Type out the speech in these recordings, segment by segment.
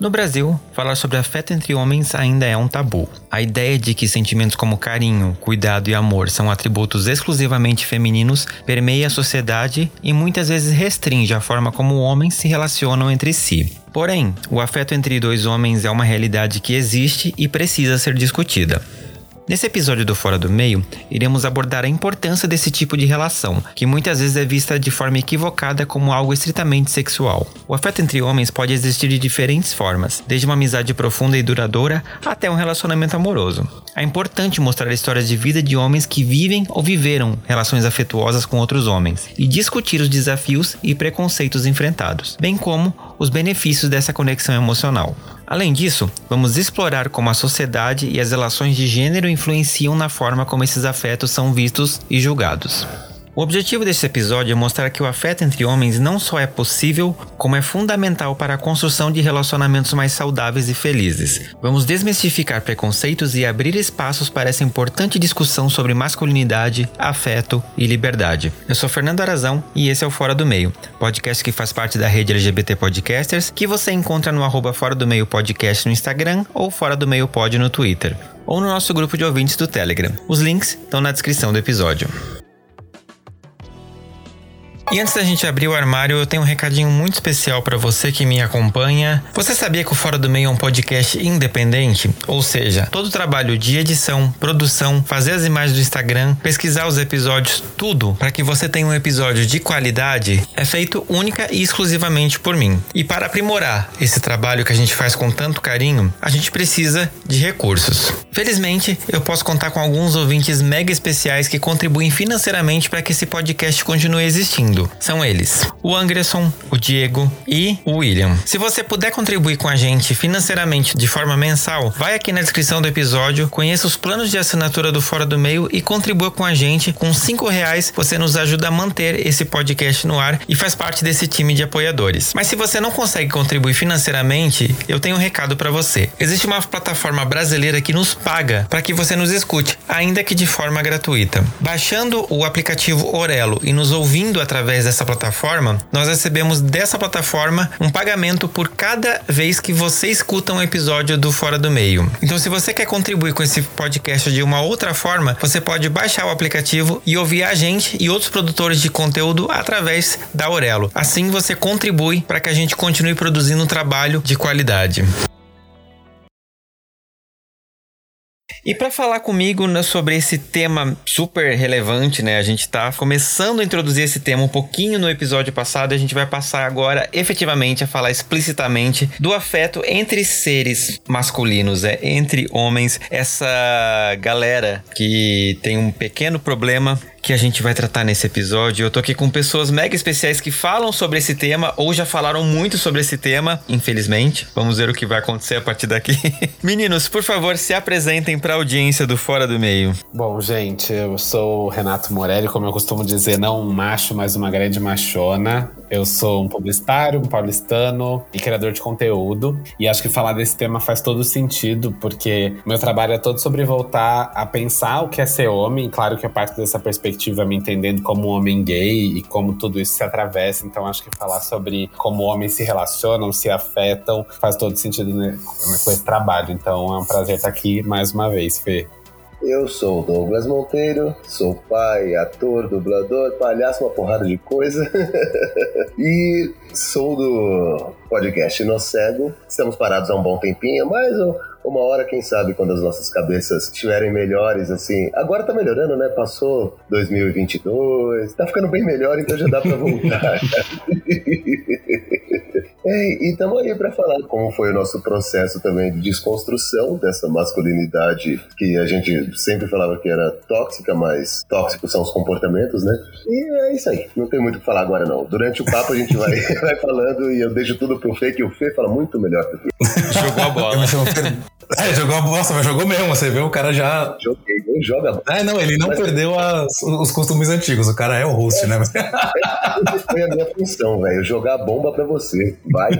No Brasil, falar sobre afeto entre homens ainda é um tabu. A ideia de que sentimentos como carinho, cuidado e amor são atributos exclusivamente femininos permeia a sociedade e muitas vezes restringe a forma como homens se relacionam entre si. Porém, o afeto entre dois homens é uma realidade que existe e precisa ser discutida. Nesse episódio do Fora do Meio, iremos abordar a importância desse tipo de relação, que muitas vezes é vista de forma equivocada como algo estritamente sexual. O afeto entre homens pode existir de diferentes formas, desde uma amizade profunda e duradoura até um relacionamento amoroso. É importante mostrar histórias de vida de homens que vivem ou viveram relações afetuosas com outros homens e discutir os desafios e preconceitos enfrentados, bem como os benefícios dessa conexão emocional. Além disso, vamos explorar como a sociedade e as relações de gênero influenciam na forma como esses afetos são vistos e julgados. O objetivo desse episódio é mostrar que o afeto entre homens não só é possível, como é fundamental para a construção de relacionamentos mais saudáveis e felizes. Vamos desmistificar preconceitos e abrir espaços para essa importante discussão sobre masculinidade, afeto e liberdade. Eu sou Fernando Arazão e esse é o Fora do Meio, podcast que faz parte da rede LGBT Podcasters, que você encontra no arroba Fora do Meio Podcast no Instagram ou Fora do Meio Pod no Twitter, ou no nosso grupo de ouvintes do Telegram. Os links estão na descrição do episódio. E antes da gente abrir o armário, eu tenho um recadinho muito especial para você que me acompanha. Você sabia que o Fora do Meio é um podcast independente? Ou seja, todo o trabalho de edição, produção, fazer as imagens do Instagram, pesquisar os episódios, tudo para que você tenha um episódio de qualidade é feito única e exclusivamente por mim. E para aprimorar esse trabalho que a gente faz com tanto carinho, a gente precisa de recursos. Felizmente, eu posso contar com alguns ouvintes mega especiais que contribuem financeiramente para que esse podcast continue existindo são eles: o Anderson, o Diego e o William. Se você puder contribuir com a gente financeiramente de forma mensal, vai aqui na descrição do episódio, conheça os planos de assinatura do Fora do Meio e contribua com a gente. Com cinco reais você nos ajuda a manter esse podcast no ar e faz parte desse time de apoiadores. Mas se você não consegue contribuir financeiramente, eu tenho um recado para você. Existe uma plataforma brasileira que nos paga para que você nos escute, ainda que de forma gratuita. Baixando o aplicativo Orelo e nos ouvindo através através dessa plataforma, nós recebemos dessa plataforma um pagamento por cada vez que você escuta um episódio do Fora do Meio. Então, se você quer contribuir com esse podcast de uma outra forma, você pode baixar o aplicativo e ouvir a gente e outros produtores de conteúdo através da Aurelo. Assim, você contribui para que a gente continue produzindo um trabalho de qualidade. E para falar comigo né, sobre esse tema super relevante, né? A gente está começando a introduzir esse tema um pouquinho no episódio passado, a gente vai passar agora efetivamente a falar explicitamente do afeto entre seres masculinos, é entre homens, essa galera que tem um pequeno problema que a gente vai tratar nesse episódio. Eu tô aqui com pessoas mega especiais que falam sobre esse tema ou já falaram muito sobre esse tema, infelizmente. Vamos ver o que vai acontecer a partir daqui. Meninos, por favor, se apresentem para a audiência do Fora do Meio. Bom, gente, eu sou o Renato Morelli, como eu costumo dizer, não um macho, mas uma grande machona. Eu sou um publicitário, um paulistano e criador de conteúdo. E acho que falar desse tema faz todo sentido, porque meu trabalho é todo sobre voltar a pensar o que é ser homem. Claro que a parte dessa perspectiva me entendendo como homem gay e como tudo isso se atravessa. Então acho que falar sobre como homens se relacionam, se afetam, faz todo sentido né, com esse trabalho. Então é um prazer estar aqui mais uma vez, Fê. Eu sou o Douglas Monteiro, sou pai, ator, dublador, palhaço, uma porrada de coisa. e sou do podcast No Cego. Estamos parados há um bom tempinho, mas uma hora, quem sabe, quando as nossas cabeças estiverem melhores, assim. Agora tá melhorando, né? Passou 2022, tá ficando bem melhor, então já dá pra voltar. É, e estamos aí para falar como foi o nosso processo também de desconstrução dessa masculinidade que a gente sempre falava que era tóxica, mas tóxicos são os comportamentos, né? E é isso aí. Não tem muito o que falar agora, não. Durante o papo a gente vai, vai falando e eu deixo tudo pro Fê, que o Fê fala muito melhor do que Jogou a bola. É, jogou a bola, mas jogou mesmo. Você vê o cara já. Joguei, não joga. É, não, ele não mas... perdeu as, os costumes antigos. O cara é o host, né? Foi a minha função, velho. Jogar bomba pra você. Vai.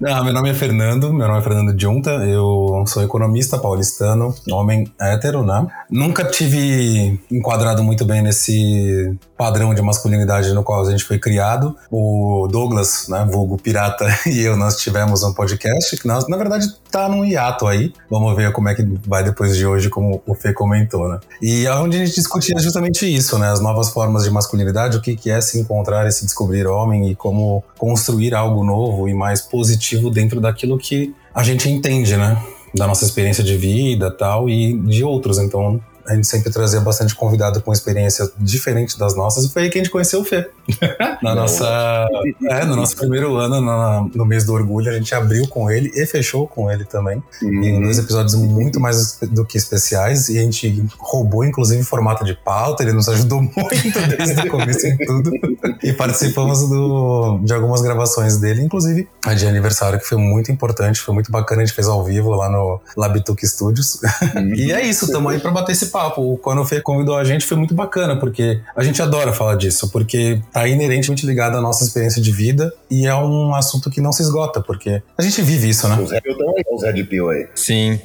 Não, meu nome é Fernando, meu nome é Fernando Junta, eu sou economista paulistano, homem hétero, né? Nunca tive enquadrado muito bem nesse padrão de masculinidade no qual a gente foi criado. O Douglas, né, vulgo pirata, e eu, nós tivemos um podcast que nós, na verdade, tá num hiato aí. Vamos ver como é que vai depois de hoje, como o Fê comentou, né? E onde a gente discutia justamente isso, né? As novas formas de masculinidade, o que, que é se encontrar e se descobrir homem e como construir algo novo e mais positivo dentro daquilo que a gente entende, né? Da nossa experiência de vida tal e de outros. Então, a gente sempre trazia bastante convidado com experiência diferente das nossas, e foi aí que a gente conheceu o Fê. na nossa, é, no nosso primeiro ano, no, no, mês do orgulho, a gente abriu com ele e fechou com ele também. Uhum. Em dois episódios muito mais do que especiais, e a gente roubou, inclusive, formato de pauta, ele nos ajudou muito desde o começo em tudo. E participamos do, de algumas gravações dele, inclusive a de aniversário, que foi muito importante, foi muito bacana, a gente fez ao vivo lá no Labituque Studios. Uhum. e é isso, estamos aí para bater esse papo. Quando o Fê convidou a gente foi muito bacana, porque a gente adora falar disso, porque tá inerentemente ligado à nossa experiência de vida e é um assunto que não se esgota, porque a gente vive isso, né? Os Red Pill aí. Sim.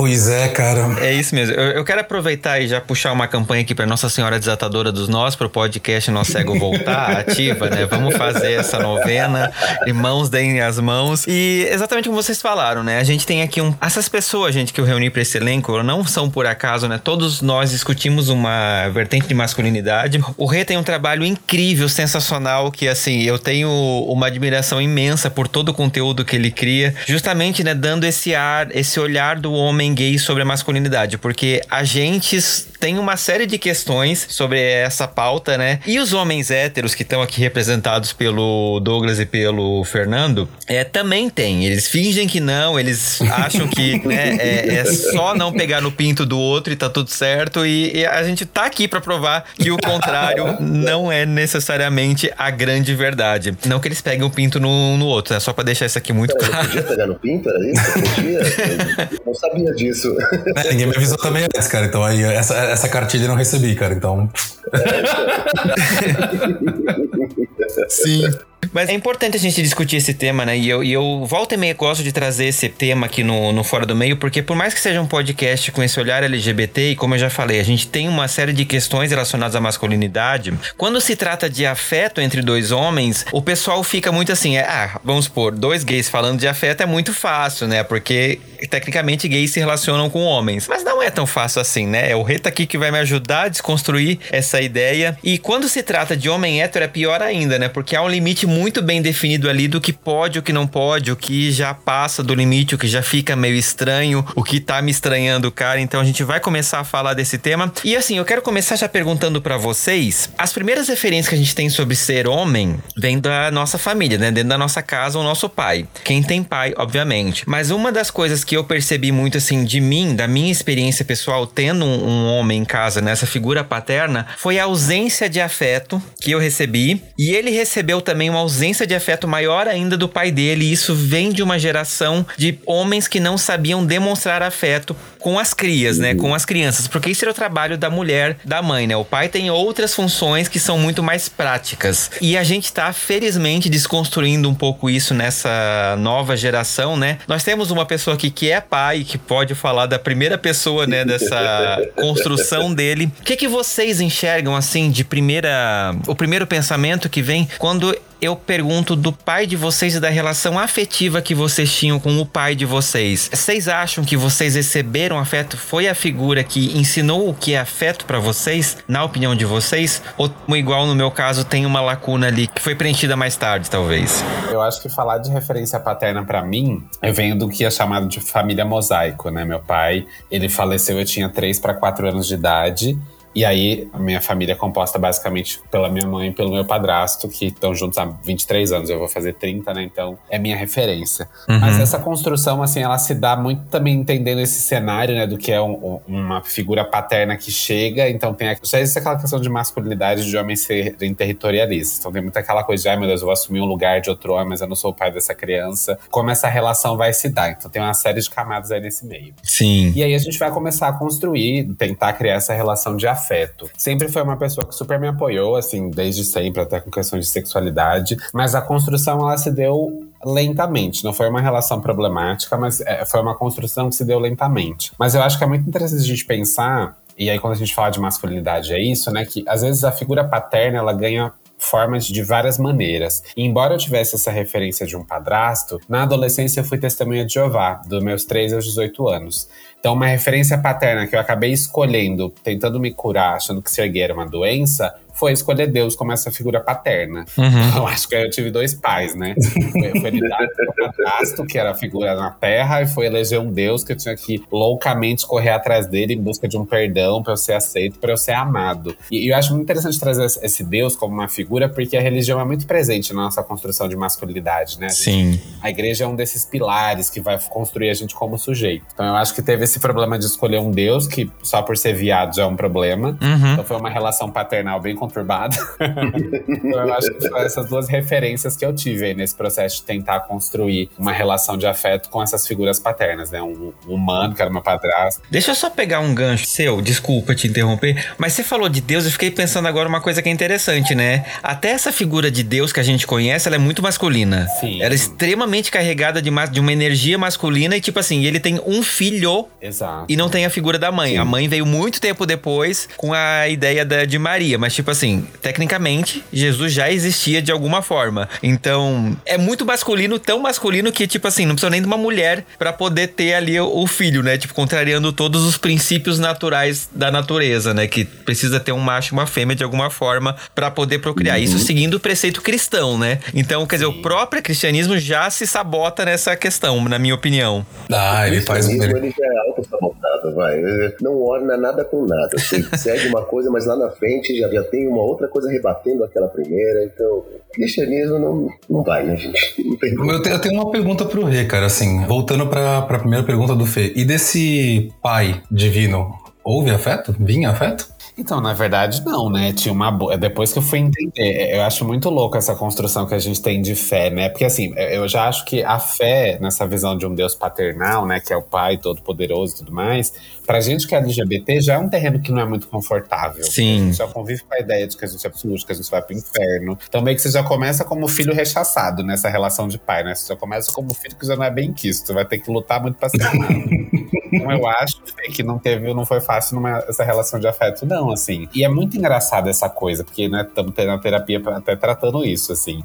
Pois é, cara. É isso mesmo. Eu, eu quero aproveitar e já puxar uma campanha aqui para Nossa Senhora Desatadora dos Nós, para o podcast Nosso Cego Voltar, ativa, né? Vamos fazer essa novena, irmãos deem as mãos. E exatamente como vocês falaram, né? A gente tem aqui um. Essas pessoas, gente, que eu reuni para esse elenco, não são por acaso, né? Todos nós discutimos uma vertente de masculinidade. O Rê tem um trabalho incrível, sensacional, que assim, eu tenho uma admiração imensa por todo o conteúdo que ele cria, justamente, né? Dando esse ar, esse olhar do homem homem gay sobre a masculinidade, porque a gente tem uma série de questões sobre essa pauta, né? E os homens héteros que estão aqui representados pelo Douglas e pelo Fernando, é, também tem. Eles fingem que não, eles acham que né, é, é, só não pegar no pinto do outro e tá tudo certo. E, e a gente tá aqui para provar que o contrário não é necessariamente a grande verdade. Não que eles peguem o pinto no, no outro, é só para deixar isso aqui muito claro. Podia pegar no pinto, era isso? Podia? Eu não sabia disso. É, ninguém me avisou também antes, cara. Então aí essa, essa cartilha eu não recebi, cara. Então. Sim. Mas é importante a gente discutir esse tema, né? E eu, e eu volta e meia gosto de trazer esse tema aqui no, no Fora do Meio, porque por mais que seja um podcast com esse olhar LGBT, e como eu já falei, a gente tem uma série de questões relacionadas à masculinidade. Quando se trata de afeto entre dois homens, o pessoal fica muito assim, é, ah, vamos supor, dois gays falando de afeto é muito fácil, né? Porque tecnicamente gays se relacionam com homens. Mas não é tão fácil assim, né? É o Reta aqui que vai me ajudar a desconstruir essa ideia. E quando se trata de homem hétero é pior ainda, né? Porque há um limite muito bem definido ali do que pode, o que não pode, o que já passa do limite, o que já fica meio estranho, o que tá me estranhando, cara. Então a gente vai começar a falar desse tema. E assim, eu quero começar já perguntando para vocês: as primeiras referências que a gente tem sobre ser homem vem da nossa família, né? Dentro da nossa casa, o nosso pai. Quem tem pai, obviamente. Mas uma das coisas que eu percebi muito assim de mim, da minha experiência pessoal, tendo um, um homem em casa, nessa figura paterna, foi a ausência de afeto que eu recebi. E ele recebeu também uma ausência de afeto maior ainda do pai dele. E isso vem de uma geração de homens que não sabiam demonstrar afeto com as crias, né? Com as crianças. Porque isso era o trabalho da mulher, da mãe, né? O pai tem outras funções que são muito mais práticas. E a gente tá, felizmente, desconstruindo um pouco isso nessa nova geração, né? Nós temos uma pessoa aqui que é pai, que pode falar da primeira pessoa, né? Dessa construção dele. O que, que vocês enxergam, assim, de primeira. O primeiro pensamento que vem quando eu pergunto do pai de vocês e da relação afetiva que vocês tinham com o pai de vocês. Vocês acham que vocês receberam afeto? Foi a figura que ensinou o que é afeto para vocês, na opinião de vocês? Ou, igual no meu caso, tem uma lacuna ali que foi preenchida mais tarde, talvez? Eu acho que falar de referência paterna para mim, eu venho do que é chamado de família mosaico, né? Meu pai, ele faleceu, eu tinha 3 para 4 anos de idade. E aí, a minha família é composta basicamente pela minha mãe e pelo meu padrasto, que estão juntos há 23 anos. Eu vou fazer 30, né? Então, é minha referência. Uhum. Mas essa construção, assim, ela se dá muito também entendendo esse cenário, né? Do que é um, uma figura paterna que chega. Então, tem já existe aquela questão de masculinidade de homens serem territorialistas. Então, tem muito aquela coisa de, ai meu Deus, eu vou assumir um lugar de outro homem, mas eu não sou o pai dessa criança. Como essa relação vai se dar. Então, tem uma série de camadas aí nesse meio. Sim. E aí, a gente vai começar a construir, tentar criar essa relação de afeto. Sempre foi uma pessoa que super me apoiou, assim, desde sempre, até com questões de sexualidade. Mas a construção, ela se deu lentamente. Não foi uma relação problemática, mas é, foi uma construção que se deu lentamente. Mas eu acho que é muito interessante a gente pensar, e aí quando a gente fala de masculinidade é isso, né? Que às vezes a figura paterna ela ganha formas de várias maneiras. E embora eu tivesse essa referência de um padrasto, na adolescência eu fui testemunha de Jeová, dos meus 3 aos 18 anos. Então, uma referência paterna que eu acabei escolhendo, tentando me curar, achando que ser gay era uma doença, foi escolher Deus como essa figura paterna. Uhum. Eu acho que eu tive dois pais, né? Foi, foi lidar com o padrasto, que era a figura na terra, e foi eleger um Deus que eu tinha que loucamente correr atrás dele em busca de um perdão para eu ser aceito, para eu ser amado. E, e, eu acho muito interessante trazer esse Deus como uma figura, porque a religião é muito presente na nossa construção de masculinidade, né? A gente, Sim. A igreja é um desses pilares que vai construir a gente como sujeito. Então eu acho que teve esse problema de escolher um Deus que só por ser viado já é um problema. Uhum. Então foi uma relação paternal bem conturbada. então, eu acho que foram essas duas referências que eu tive aí nesse processo de tentar construir uma relação de afeto com essas figuras paternas, né? Um, um humano, que era meu padrasto. Deixa eu só pegar um gancho seu, desculpa te interromper, mas você falou de Deus, eu fiquei pensando agora uma coisa que é interessante, né? Até essa figura de Deus que a gente conhece, ela é muito masculina. Sim. Ela é extremamente carregada de, de uma energia masculina e, tipo assim, ele tem um filho Exato. e não tem a figura da mãe. Sim. A mãe veio muito tempo depois com a ideia da, de Maria, mas, tipo assim, tecnicamente, Jesus já existia de alguma forma. Então, é muito masculino, tão masculino que, tipo assim, não precisa nem de uma mulher para poder ter ali o, o, filho, né? Tipo, contrariando todos os princípios naturais da natureza, né? Que precisa ter um macho e uma fêmea de alguma forma para poder procriar. Uhum. Isso seguindo o preceito cristão, né? Então, quer Sim. dizer, o próprio cristianismo já se sabota nessa questão, na minha opinião. Ah, ele faz um. Ele já é auto-sabotado, vai. Não orna nada com nada. Você segue uma coisa, mas lá na frente já, já tem uma outra coisa rebatendo aquela primeira. Então, cristianismo não, não vai, né, gente? eu, tenho, eu tenho uma pergunta pro Rê, cara, assim, voltando pra, pra primeira pergunta do Fê. E desse pai divino, houve afeto? Vinha afeto? Então, na verdade, não, né? Tinha uma boa. Depois que eu fui entender, é, eu acho muito louco essa construção que a gente tem de fé, né? Porque assim, é, eu já acho que a fé, nessa visão de um Deus paternal, né? Que é o Pai Todo-Poderoso e tudo mais, pra gente que é LGBT já é um terreno que não é muito confortável. Sim. A gente já convive com a ideia de que a gente é absoluto, que a gente vai pro inferno. Então, meio que você já começa como filho rechaçado nessa relação de pai, né? Você já começa como filho que já não é bem quisto, você vai ter que lutar muito pra ser amado. Então, eu acho que não teve, não foi fácil numa, essa relação de afeto, não assim. E é muito engraçado essa coisa, porque, né, estamos na terapia até tratando isso, assim.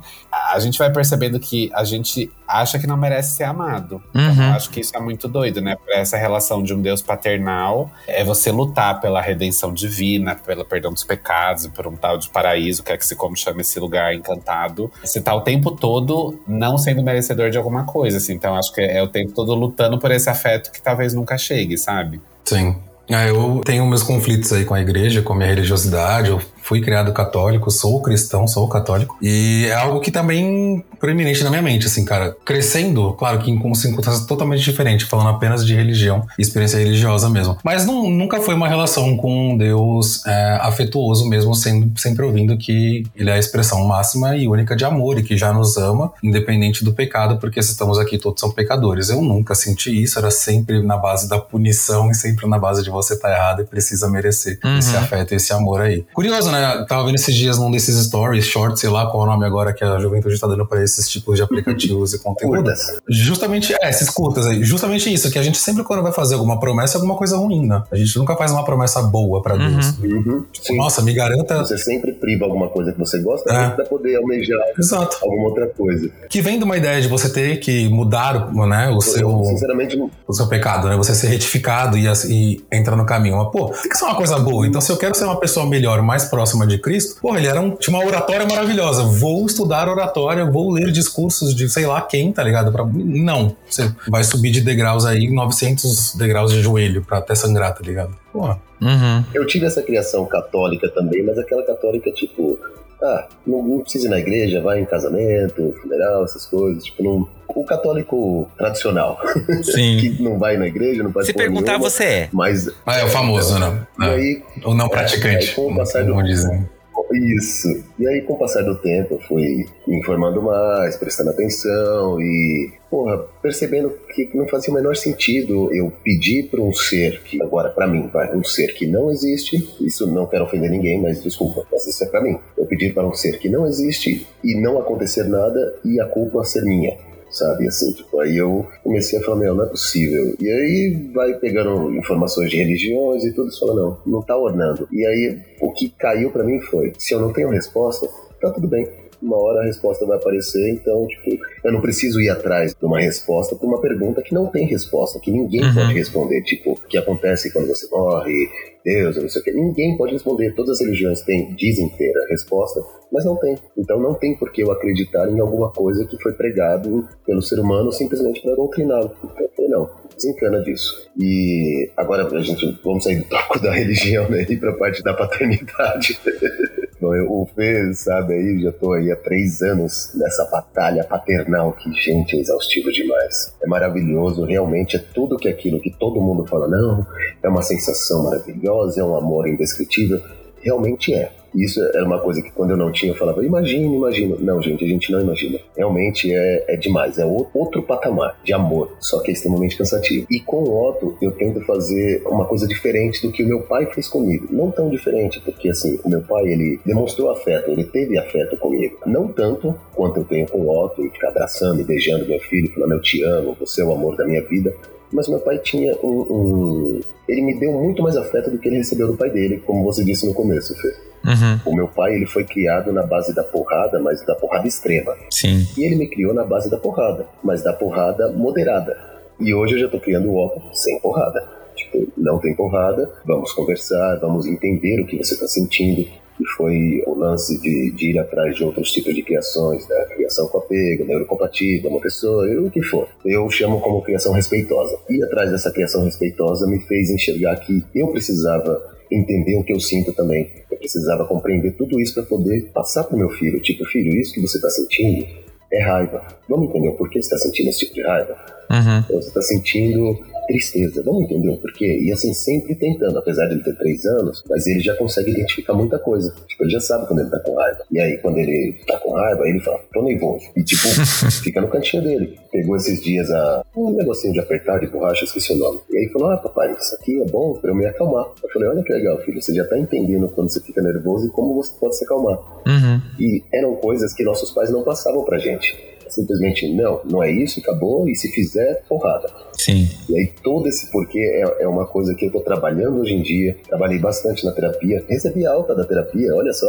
A gente vai percebendo que a gente acha que não merece ser amado. Então, uhum. eu acho que isso é muito doido, né? Pra essa relação de um Deus paternal, é você lutar pela redenção divina, pelo perdão dos pecados, por um tal de paraíso, que é que se como chama esse lugar encantado. Você tá o tempo todo não sendo merecedor de alguma coisa, assim. Então, acho que é o tempo todo lutando por esse afeto que talvez nunca chegue, sabe? Sim. É, eu tenho meus conflitos aí com a igreja, com a minha religiosidade. Eu fui criado católico, sou cristão, sou católico. E é algo que também proeminente na minha mente, assim, cara. Crescendo, claro que em circunstâncias totalmente diferentes, falando apenas de religião experiência religiosa mesmo. Mas não, nunca foi uma relação com um Deus é, afetuoso mesmo, sendo, sempre ouvindo que ele é a expressão máxima e única de amor e que já nos ama, independente do pecado, porque se estamos aqui todos são pecadores. Eu nunca senti isso, era sempre na base da punição e sempre na base de você tá errado e precisa merecer uhum. esse afeto e esse amor aí. Curioso, né? Né? Tava vendo esses dias num desses stories, shorts, sei lá qual é o nome agora que a juventude tá dando para esses tipos de aplicativos e conteúdo. Curtas. Justamente, é, esses curtas aí. Justamente isso, que a gente sempre quando vai fazer alguma promessa é alguma coisa ruim, né? A gente nunca faz uma promessa boa para uhum. Deus. Uhum. Nossa, me garanta. Você sempre priva alguma coisa que você gosta é. pra poder almejar Exato. alguma outra coisa. Que vem de uma ideia de você ter que mudar, né, o seu. Sinceramente, o seu pecado, né? Você ser retificado e, e entrar no caminho. Mas, pô, tem que ser uma coisa boa. Então, se eu quero ser uma pessoa melhor, mais próxima de Cristo, Porra, ele era um, tinha uma oratória maravilhosa. Vou estudar oratória, vou ler discursos de sei lá quem, tá ligado? Pra, não. Você vai subir de degraus aí, 900 degraus de joelho pra até sangrar, tá ligado? Porra. Uhum. Eu tive essa criação católica também, mas aquela católica, tipo, ah, não, não precisa ir na igreja, vai em casamento, funeral, essas coisas. Tipo, não, o católico tradicional. Sim. que não vai na igreja, não faz Se perguntar, nenhuma, você é. Mas. Ah, é o famoso, né? E É. aí, O não É, praticante. aí com o passar do- como dizem. Isso. E aí, com o passar do tempo, eu fui me informando mais, prestando atenção e, porra, percebendo que não fazia o menor sentido eu pedir para um ser que, agora, para mim, vai, um ser que não existe, isso não quero ofender ninguém, mas desculpa, mas isso é para mim. Eu pedir para um ser que não existe e não acontecer nada e a culpa ser minha. Sabe, assim, tipo, aí eu comecei a falar, meu, não é possível. E aí vai pegando informações de religiões e tudo, você fala, não, não tá ornando. E aí o que caiu pra mim foi, se eu não tenho resposta, tá tudo bem. Uma hora a resposta vai aparecer, então, tipo, eu não preciso ir atrás de uma resposta pra uma pergunta que não tem resposta, que ninguém Uhum. pode responder. Tipo, o que acontece quando você morre, Deus, não sei o que. Ninguém pode responder. Todas as religiões têm, dizem ter a resposta, mas não tem. Então não tem por que eu acreditar em alguma coisa que foi pregado pelo ser humano simplesmente para doutriná-lo. Então não, desencana disso. E agora a gente vamos sair do toco da religião né, e para a parte da paternidade. Eu, o Fê, sabe aí, já tô aí há três anos nessa batalha paternal que, gente, é exaustivo demais. É maravilhoso, realmente é tudo que aquilo que todo mundo fala, não, é uma sensação maravilhosa, é um amor indescritível. Realmente é. Isso era uma coisa que quando eu não tinha eu falava, imagina, imagina. Não, gente, a gente não imagina. Realmente é, é demais, é outro patamar de amor, só que é extremamente cansativo. E com o Otto eu tento fazer uma coisa diferente do que o meu pai fez comigo. Não tão diferente, porque assim, o meu pai ele demonstrou afeto, ele teve afeto comigo. Não tanto quanto eu tenho com o Otto, e ficar abraçando e beijando meu filho, falando eu te amo, você é o amor da minha vida. Mas meu pai tinha um, um- Ele me deu muito mais afeto do que ele recebeu do pai dele, como você disse no começo, Fê. Uhum. O meu pai ele foi criado na base da porrada, mas da porrada extrema. Sim. E ele me criou na base da porrada, mas da porrada moderada. E hoje eu já tô criando o Otto sem porrada. Tipo, não tem porrada, vamos conversar, vamos entender o que você tá sentindo. E foi o lance de, de ir atrás de outros tipos de criações, da criação com apego, neurocompatível, uma pessoa, o que for. Eu chamo como criação respeitosa. Ir atrás dessa criação respeitosa me fez enxergar que eu precisava entender o que eu sinto também. Eu precisava compreender tudo isso para poder passar pro meu filho. Tipo, filho, isso que você tá sentindo é raiva. Vamos entender o porquê você está sentindo esse tipo de raiva? Uhum. Ou você está sentindo tristeza. Vamos entender o porquê? E assim, sempre tentando, apesar de ele ter três anos, mas ele já consegue identificar muita coisa. Tipo, ele já sabe quando ele tá com raiva. E aí, quando ele tá com raiva, ele fala, tô nervoso. E tipo, fica no cantinho dele. Pegou esses dias a, um negocinho de apertar de borracha, esqueci o nome. E aí falou, ah, papai, isso aqui é bom pra eu me acalmar. Eu falei, olha que legal, filho, você já tá entendendo quando você fica nervoso e como você pode se acalmar. Uhum. E eram coisas que nossos pais não passavam pra gente. Simplesmente, não, não é isso, acabou, e se fizer, porrada. Sim. E aí todo esse porquê é, é uma coisa que eu tô trabalhando hoje em dia. Trabalhei bastante na terapia. Recebi alta da terapia, olha só.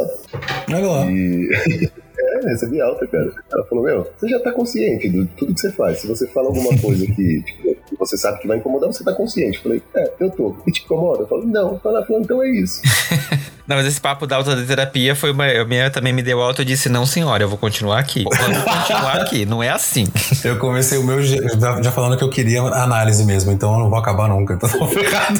Olha lá. E... é, recebi alta, cara. Ela falou, meu, você já tá consciente de tudo que você faz. Se você fala alguma coisa que, tipo, você sabe que vai incomodar, você tá consciente. Eu falei, é, eu tô. E te incomoda? Eu falo, não. Ela falou, então é isso. Não, mas esse papo da autoterapia foi uma. A minha também me deu alta. Eu disse, não, senhora, eu vou continuar aqui. Vamos continuar aqui. Não é assim. Eu comecei o meu já, já falando que eu queria análise mesmo, então eu não vou acabar nunca. Então eu tô ferrado.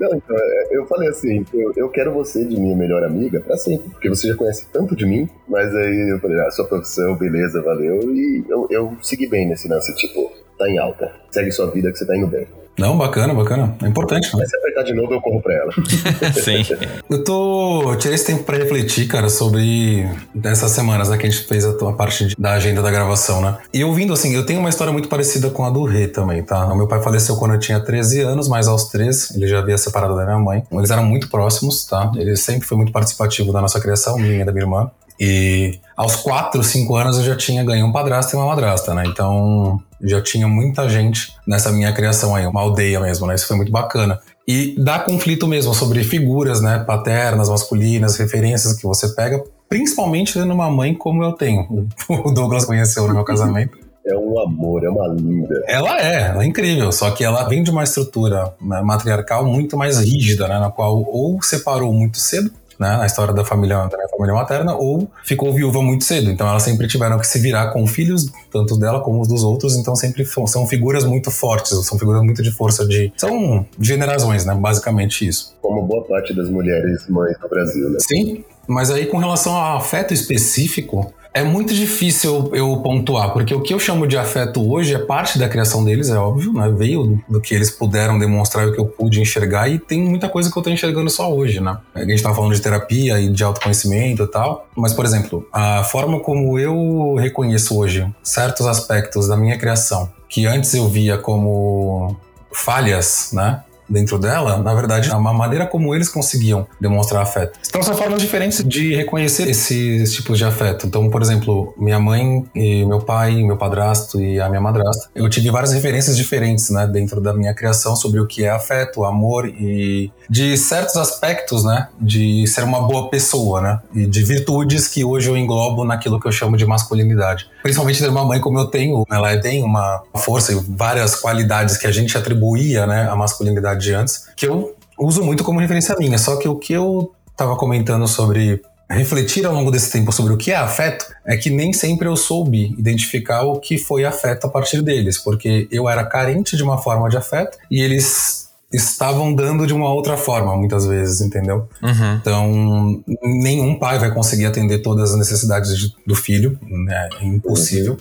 Não, então, é, eu falei assim, eu, eu quero você de minha melhor amiga pra sempre, porque você já conhece tanto de mim, mas aí eu falei, ah, sua profissão, beleza, valeu, e eu, eu segui bem nesse lance, tipo, tá em alta, segue sua vida que você tá indo bem. Não, bacana, bacana. É importante, né? Mas se apertar de novo, eu corro pra ela. Sim. Eu tô. Eu tirei esse tempo pra refletir, cara, sobre dessas semanas, né, que a gente fez a, tua parte de- da agenda da gravação, né? E ouvindo assim, eu tenho uma história muito parecida com a do Rê também, tá? O meu pai faleceu quando eu tinha 13 anos, mas aos 13 ele já havia separado da minha mãe. Eles eram muito próximos, tá? Ele sempre foi muito participativo da nossa criação, minha e da minha irmã. E aos 4, 5 anos eu já tinha ganho um padrasto e uma madrasta, né? Então já tinha muita gente nessa minha criação aí, uma aldeia mesmo, né? Isso foi muito bacana. E dá conflito mesmo sobre figuras, né? Paternas, masculinas, referências que você pega, principalmente tendo uma mãe como eu tenho. O Douglas conheceu no meu casamento. É um amor, é uma linda. Ela é, ela é incrível, só que ela vem de uma estrutura né, matriarcal muito mais rígida, né? Na qual ou separou muito cedo, né, na história da família, da minha família materna, ou ficou viúva muito cedo. Então elas sempre tiveram que se virar com filhos, tanto dela como os dos outros, então sempre são figuras muito fortes, são figuras muito de força de. São generações, né? Basicamente isso. Como boa parte das mulheres mães do Brasil, né? Sim, mas aí com relação ao afeto específico, é muito difícil eu pontuar, porque o que eu chamo de afeto hoje é parte da criação deles, é óbvio, né? Veio do que eles puderam demonstrar o que eu pude enxergar, e tem muita coisa que eu tô enxergando só hoje, né? A gente tava falando de terapia e de autoconhecimento e tal, mas, por exemplo, a forma como eu reconheço hoje certos aspectos da minha criação, que antes eu via como falhas, né? Dentro dela, na verdade, é uma maneira como eles conseguiam demonstrar afeto. Então são formas diferentes de reconhecer esses tipos de afeto. Então, por exemplo, minha mãe e meu pai, meu padrasto e a minha madrasta, eu tive várias referências diferentes, né, dentro da minha criação sobre o que é afeto, amor e de certos aspectos, né, de ser uma boa pessoa, né, e de virtudes que hoje eu englobo naquilo que eu chamo de masculinidade. Principalmente ter uma mãe como eu tenho, ela tem uma força e várias qualidades que a gente atribuía, né, à masculinidade de antes, que eu uso muito como referência minha. Só que o que eu estava comentando sobre refletir ao longo desse tempo sobre o que é afeto é que nem sempre eu soube identificar o que foi afeto a partir deles, porque eu era carente de uma forma de afeto e eles estavam dando de uma outra forma, muitas vezes, entendeu? Uhum. Então, nenhum pai vai conseguir atender todas as necessidades de, do filho, né? É impossível.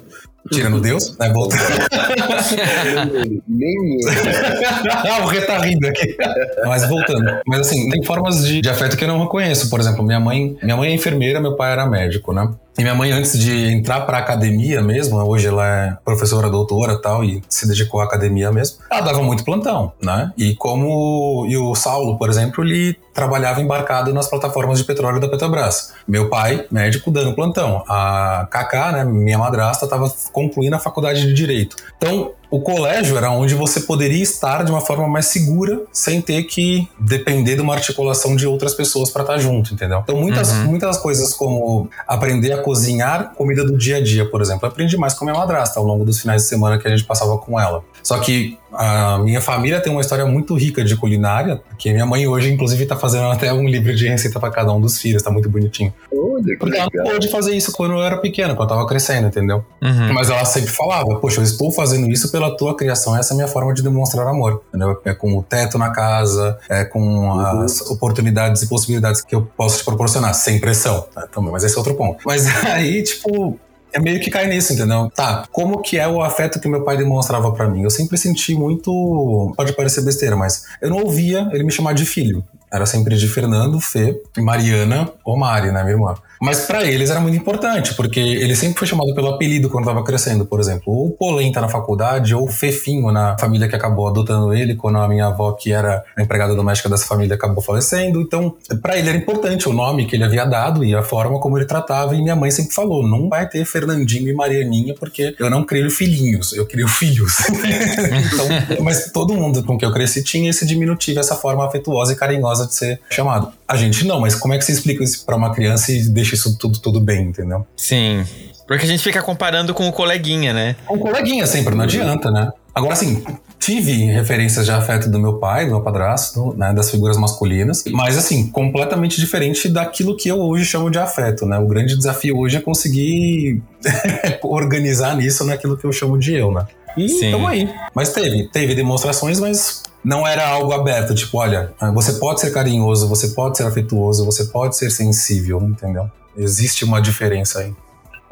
Tirando Deus, né? Voltando. Nem o Rê tá rindo aqui. Mas voltando. Mas assim, tem formas de, de afeto que eu não reconheço. Por exemplo, minha mãe, minha mãe é enfermeira, meu pai era médico, né? E minha mãe, antes de entrar para academia mesmo, hoje ela é professora, doutora tal, e se dedicou à academia mesmo, ela dava muito plantão, né? E como. E o Saulo, por exemplo, ele trabalhava embarcado nas plataformas de petróleo da Petrobras. Meu pai, médico, dando plantão. A Kaká, né, minha madrasta, estava concluindo a faculdade de Direito. Então, o colégio era onde você poderia estar de uma forma mais segura, sem ter que depender de uma articulação de outras pessoas para estar junto, entendeu? Então, muitas, uhum. muitas coisas como aprender a cozinhar comida do dia a dia, por exemplo. Eu aprendi mais com a minha madrasta ao longo dos finais de semana que a gente passava com ela. Só que a minha família tem uma história muito rica de culinária, porque minha mãe hoje, inclusive, está fazendo até um livro de receita para cada um dos filhos, está muito bonitinho. Olha, porque ela não pôde fazer isso quando eu era pequena, quando eu estava crescendo, entendeu? Uhum. Mas ela sempre falava, poxa, eu estou fazendo isso pela tua criação, essa é a minha forma de demonstrar amor, entendeu? É com o teto na casa, é com uhum. as oportunidades e possibilidades que eu posso te proporcionar, sem pressão, tá? também, mas esse é outro ponto. Mas aí, tipo, é meio que cai nisso, entendeu? Tá, como que é o afeto que meu pai demonstrava para mim? Eu sempre senti muito. Pode parecer besteira, mas eu não ouvia ele me chamar de filho. Era sempre de Fernando, Fê, Mariana ou Mari, né, minha irmã. Mas para eles era muito importante, porque ele sempre foi chamado pelo apelido quando estava crescendo, por exemplo. Ou Polenta na faculdade, ou Fefinho na família que acabou adotando ele, quando a minha avó, que era empregada doméstica dessa família, acabou falecendo. Então, para ele era importante o nome que ele havia dado e a forma como ele tratava. E minha mãe sempre falou: não vai ter Fernandinho e Marianinha, porque eu não crio filhinhos, eu crio filhos. então, mas todo mundo com quem eu cresci tinha esse diminutivo, essa forma afetuosa e carinhosa de ser chamado. A gente não, mas como é que você explica isso para uma criança e deixa isso tudo, tudo bem, entendeu? Sim. Porque a gente fica comparando com o coleguinha, né? Com o coleguinha sempre, não adianta, né? Agora, assim, tive referências de afeto do meu pai, do meu padrasto, né, das figuras masculinas, mas assim, completamente diferente daquilo que eu hoje chamo de afeto, né? O grande desafio hoje é conseguir organizar nisso naquilo que eu chamo de eu, né? E estamos aí. Mas teve, teve demonstrações, mas não era algo aberto, tipo, olha, você pode ser carinhoso, você pode ser afetuoso, você pode ser sensível, entendeu? Existe uma diferença aí.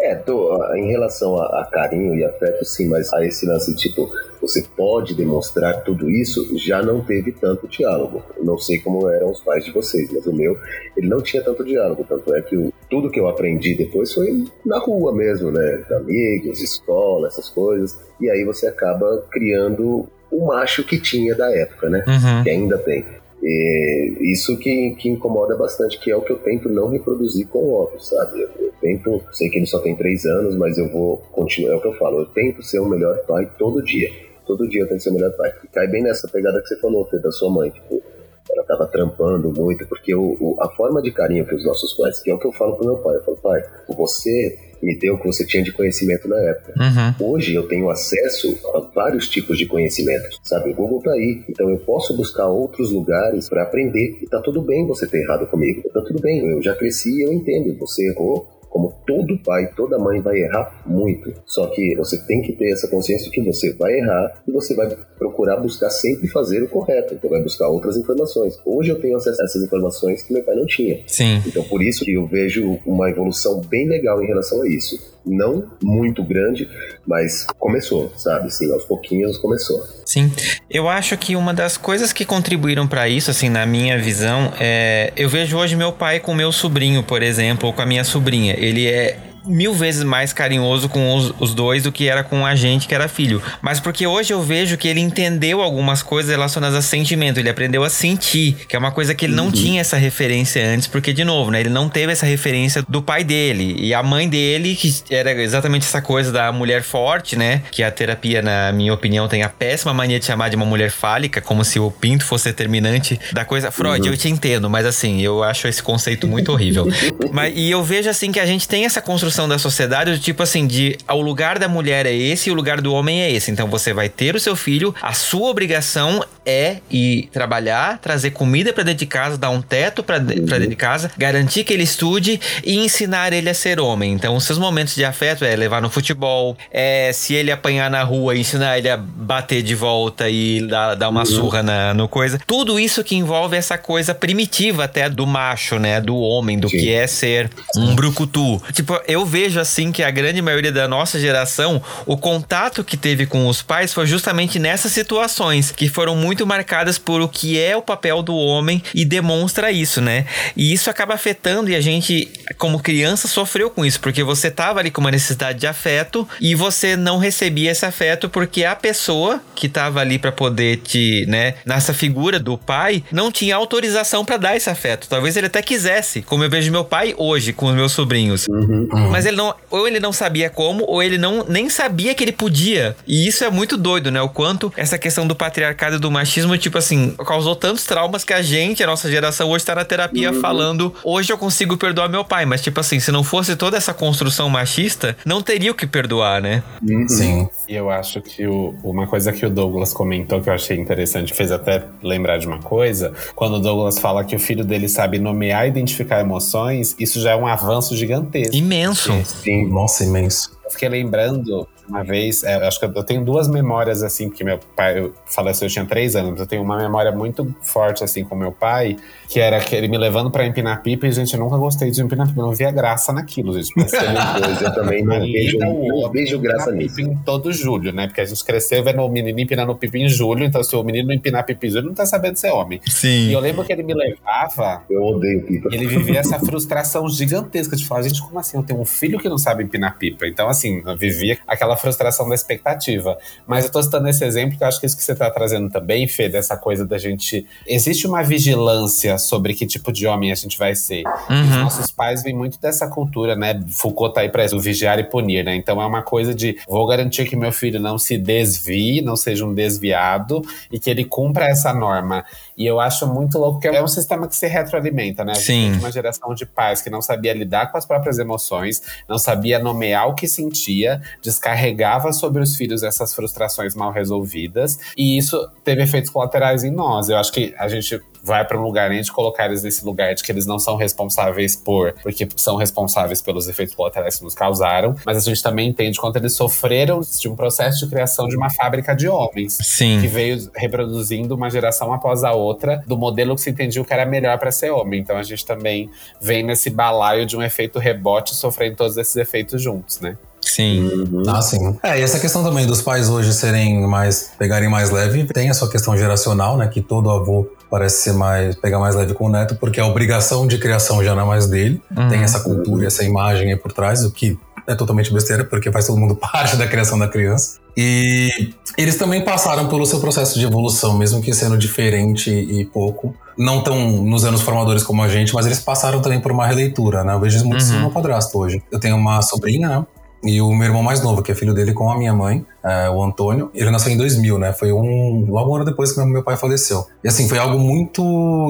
É, tô, em relação a, a, carinho e afeto, sim, mas a esse lance, tipo, você pode demonstrar tudo isso, já não teve tanto diálogo. não sei como eram os pais de vocês, mas o meu, ele não tinha tanto diálogo. Tanto é que o, tudo que eu aprendi depois foi na rua mesmo, né? Amigos, escola, essas coisas. E aí você acaba criando o macho que tinha da época, né? Uhum. Que ainda tem. E isso que, que incomoda bastante, que é o que eu tento não reproduzir com o Otto, sabe? Eu, eu, tento, sei que ele só tem três anos, mas eu vou continuar, é o que eu falo, eu tento ser o melhor pai todo dia. Todo dia eu tento ser o melhor pai. E cai bem nessa pegada que você falou, Fê, da sua mãe, tipo, ela tava trampando muito, porque o, o, a forma de carinho que os nossos pais, que é o que eu falo pro meu pai, eu falo, pai, você me deu o que você tinha de conhecimento na época. Uhum. Hoje eu tenho acesso a vários tipos de conhecimento, sabe? O Google tá aí, então eu posso buscar outros lugares para aprender e tá tudo bem você ter errado comigo. Tá tudo bem, eu já cresci, eu entendo, você errou, como todo pai, toda mãe vai errar muito. Só que você tem que ter essa consciência de que você vai errar e você vai procurar buscar sempre fazer o correto. Então vai buscar outras informações. Hoje eu tenho acesso a essas informações que meu pai não tinha. Sim. Então por isso que eu vejo uma evolução bem legal em relação a isso. Não muito grande, mas começou, sabe? Sim, aos pouquinhos começou. Sim. Eu acho que uma das coisas que contribuíram para isso, assim, na minha visão, é. Eu vejo hoje meu pai com meu sobrinho, por exemplo, ou com a minha sobrinha. Ele é mil vezes mais carinhoso com os, os, dois do que era com a gente que era filho. Mas porque hoje eu vejo que ele entendeu algumas coisas relacionadas a sentimento, ele aprendeu a sentir, que é uma coisa que ele não uhum. tinha essa referência antes, porque, de novo, né, ele não teve essa referência do pai dele. E a mãe dele, que era exatamente essa coisa da mulher forte, né? Que a terapia, na minha opinião, tem a péssima mania de chamar de uma mulher fálica, como se o pinto fosse determinante da coisa. Freud, uhum. eu te entendo, mas assim, eu acho esse conceito muito horrível. mas, e eu vejo assim que a gente tem essa construção construção da sociedade do tipo assim, de o lugar da mulher é esse e o lugar do homem é esse. Então você vai ter o seu filho, a sua obrigação é ir trabalhar, trazer comida para dentro de casa, dar um teto para de, dentro de casa, garantir que ele estude e ensinar ele a ser homem. Então os seus momentos de afeto é levar no futebol, é se ele apanhar na rua, ensinar ele a bater de volta e dar, dar uma uhum. surra na, no coisa. Tudo isso que envolve essa coisa primitiva até do macho, né? Do homem, do Sim. que é ser um brucutu. Tipo, eu eu vejo assim que a grande maioria da nossa geração, o contato que teve com os pais foi justamente nessas situações que foram muito marcadas por o que é o papel do homem e demonstra isso, né? E isso acaba afetando e a gente, como criança, sofreu com isso, porque você tava ali com uma necessidade de afeto e você não recebia esse afeto porque a pessoa que tava ali para poder te, né, nessa figura do pai, não tinha autorização para dar esse afeto. Talvez ele até quisesse, como eu vejo meu pai hoje com os meus sobrinhos. Uhum. Mas ele não, ou ele não sabia como, ou ele não nem sabia que ele podia. E isso é muito doido, né? O quanto essa questão do patriarcado e do machismo, tipo assim, causou tantos traumas que a gente, a nossa geração, hoje tá na terapia uhum. falando, hoje eu consigo perdoar meu pai. Mas, tipo assim, se não fosse toda essa construção machista, não teria o que perdoar, né? Uhum. Sim. E eu acho que o, uma coisa que o Douglas comentou que eu achei interessante, fez até lembrar de uma coisa, quando o Douglas fala que o filho dele sabe nomear e identificar emoções, isso já é um avanço gigantesco. Imenso imenso. Sim. Nossa, imenso. Eu fiquei lembrando uma vez, é, acho que eu tenho duas memórias assim, que meu pai faleceu, eu tinha três anos, eu tenho uma memória muito forte assim com meu pai, que era que ele me levando pra empinar pipa e, gente, eu nunca gostei de empinar pipa, eu não via graça naquilo, gente. eu também não vejo, não vejo graça nisso. em todo julho, né? Porque a gente cresceu vendo o menino empinando pipa em julho, então se o menino empinar pipa em julho, não tá sabendo ser homem. Sim. E eu lembro que ele me levava. Eu odeio pipa. E ele vivia essa frustração gigantesca de falar, gente, como assim? Eu tenho um filho que não sabe empinar pipa. Então, assim, eu vivia aquela frustração da expectativa. Mas eu tô citando esse exemplo que eu acho que é isso que você tá trazendo também, Fê, dessa coisa da gente. Existe uma vigilância sobre que tipo de homem a gente vai ser. Uhum. Os nossos pais vêm muito dessa cultura, né? Foucault tá aí pra isso, vigiar e punir, né? Então é uma coisa de vou garantir que meu filho não se desvie, não seja um desviado e que ele cumpra essa norma. E eu acho muito louco que é um sistema que se retroalimenta, né? A Sim. uma geração de pais que não sabia lidar com as próprias emoções, não sabia nomear o que sentia, descarregava sobre os filhos essas frustrações mal resolvidas, e isso teve efeitos colaterais em nós. Eu acho que a gente vai para um lugar nem de colocar eles nesse lugar de que eles não são responsáveis por, porque são responsáveis pelos efeitos colaterais que nos causaram, mas a gente também entende quanto eles sofreram de um processo de criação de uma fábrica de homens. Sim. Que veio reproduzindo uma geração após a outra do modelo que se entendia que era melhor para ser homem. Então a gente também vem nesse balaio de um efeito rebote sofrendo todos esses efeitos juntos, né? Sim. Uhum. Ah, sim. É, e essa questão também dos pais hoje serem mais, pegarem mais leve, tem a sua questão geracional, né? Que todo avô parece ser mais, pegar mais leve com o neto, porque a obrigação de criação já não é mais dele. Uhum. Tem essa cultura, essa imagem aí por trás, o que é totalmente besteira, porque faz todo mundo parte da criação da criança. E eles também passaram pelo seu processo de evolução, mesmo que sendo diferente e pouco. Não tão nos anos formadores como a gente, mas eles passaram também por uma releitura, né? Eu vejo muito isso no meu padrasto hoje. Eu tenho uma sobrinha, né? E o meu irmão mais novo, que é filho dele com a minha mãe, é, o Antônio, ele nasceu em 2000, né? Foi um logo um ano depois que meu pai faleceu. E assim, foi algo muito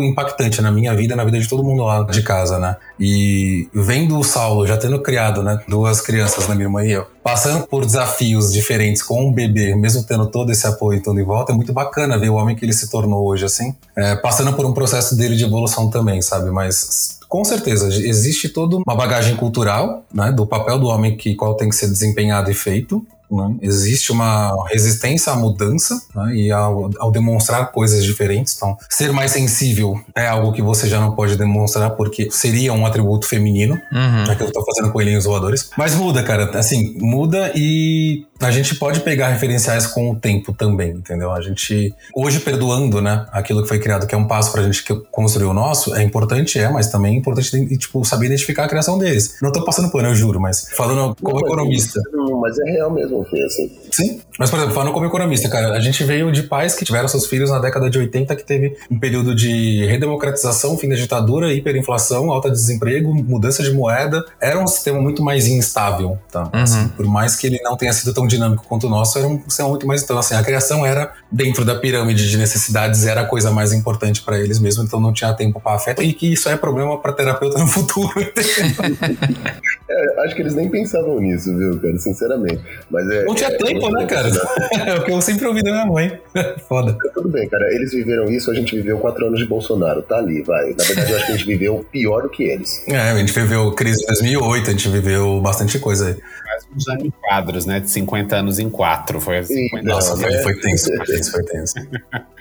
impactante na minha vida na vida de todo mundo lá de casa, né? E vendo o Saulo já tendo criado, né, duas crianças, né, minha irmã e eu, passando por desafios diferentes com um bebê, mesmo tendo todo esse apoio todo em volta, é muito bacana ver o homem que ele se tornou hoje, assim, é, passando por um processo dele de evolução também, sabe? Mas com certeza, existe toda uma bagagem cultural, né, do papel do homem que qual tem que ser desempenhado e feito, né? Existe uma resistência à mudança né? e ao, ao, demonstrar coisas diferentes. Então, ser mais sensível é algo que você já não pode demonstrar porque seria um atributo feminino, uhum. é que eu tô fazendo coelhinhos voadores. Mas muda, cara. Assim, muda e a gente pode pegar referenciais com o tempo também, entendeu? A gente, hoje perdoando, né, aquilo que foi criado, que é um passo pra gente construir o nosso, é importante, é, mas também é importante, tipo, saber identificar a criação deles. Não tô passando pano, eu juro, mas falando como não, economista. Não, mas é real mesmo, foi assim. Sim, mas por exemplo, falando como economista, cara, a gente veio de pais que tiveram seus filhos na década de 80, que teve um período de redemocratização, fim da ditadura, hiperinflação, alta desemprego, mudança de moeda. Era um sistema muito mais instável, tá? Uhum. Assim, por mais que ele não tenha sido tão dinâmico quanto o nosso, era um sistema muito mais. Então, assim, a criação era dentro da pirâmide de necessidades, era a coisa mais importante para eles mesmo, então não tinha tempo para afeto. E que isso é problema para terapeuta no futuro. é, acho que eles nem pensavam nisso, viu, cara, sinceramente. Mas é, não tinha é, tempo, né, cara? é o que eu sempre ouvi da minha mãe. Foda. Tudo bem, cara, eles viveram isso, a gente viveu quatro anos de Bolsonaro, tá ali, vai. Na verdade, eu acho que a gente viveu pior do que eles. É, a gente viveu crise de 2008, a gente viveu bastante coisa aí quase uns anos em quadros, né? De 50 anos em quatro. Foi assim. Nossa, foi, foi tenso, foi tenso, foi tenso.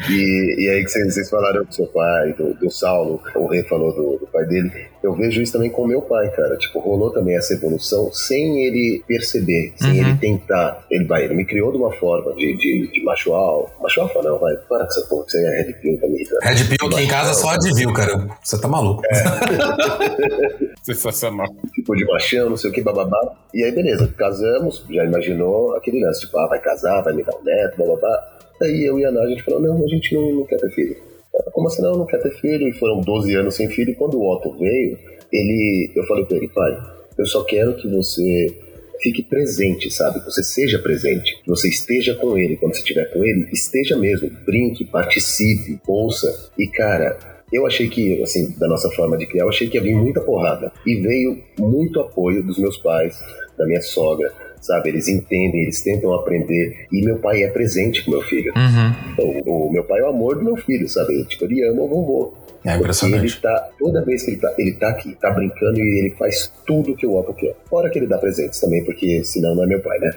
e, e aí que vocês, vocês falaram do seu pai, do, do Saulo, o Rei falou do, do, pai dele. Eu vejo isso também com meu pai, cara. Tipo, rolou também essa evolução sem ele perceber, sem uhum. ele tentar. Ele vai, ele me criou de uma forma de, de, de macho alfa. Macho alfa não, vai, para com essa porra, aí é Red Pill também. Tá? Red Pill aqui em casa só adviu, cara. Você tá maluco. É. Sensacional. Tipo, de machão, não sei o que, bababá. E aí, beleza casamos, já imaginou aquele lance, tipo, ah, vai casar, vai me dar um neto, blá blá blá. Aí eu e a Ná, a gente falou, não, a gente não, não quer ter filho. Como assim não, não quer ter filho? E foram 12 anos sem filho. E quando o Otto veio, ele, eu falei pra ele, pai, eu só quero que você fique presente, sabe? Que você seja presente, que você esteja com ele. Quando você estiver com ele, esteja mesmo, brinque, participe, ouça. E cara, eu achei que, assim, da nossa forma de criar, eu achei que ia vir muita porrada. E veio muito apoio dos meus pais, da minha sogra, sabe? Eles entendem, eles tentam aprender. E meu pai é presente com meu filho. Uhum. O, o, meu pai é o amor do meu filho, sabe? Tipo, ele ama o vovô. É impressionante. Ele tá, toda vez que ele tá, ele tá aqui, tá brincando e ele faz tudo que o Otto quer. Fora que ele dá presentes também, porque senão não é meu pai, né?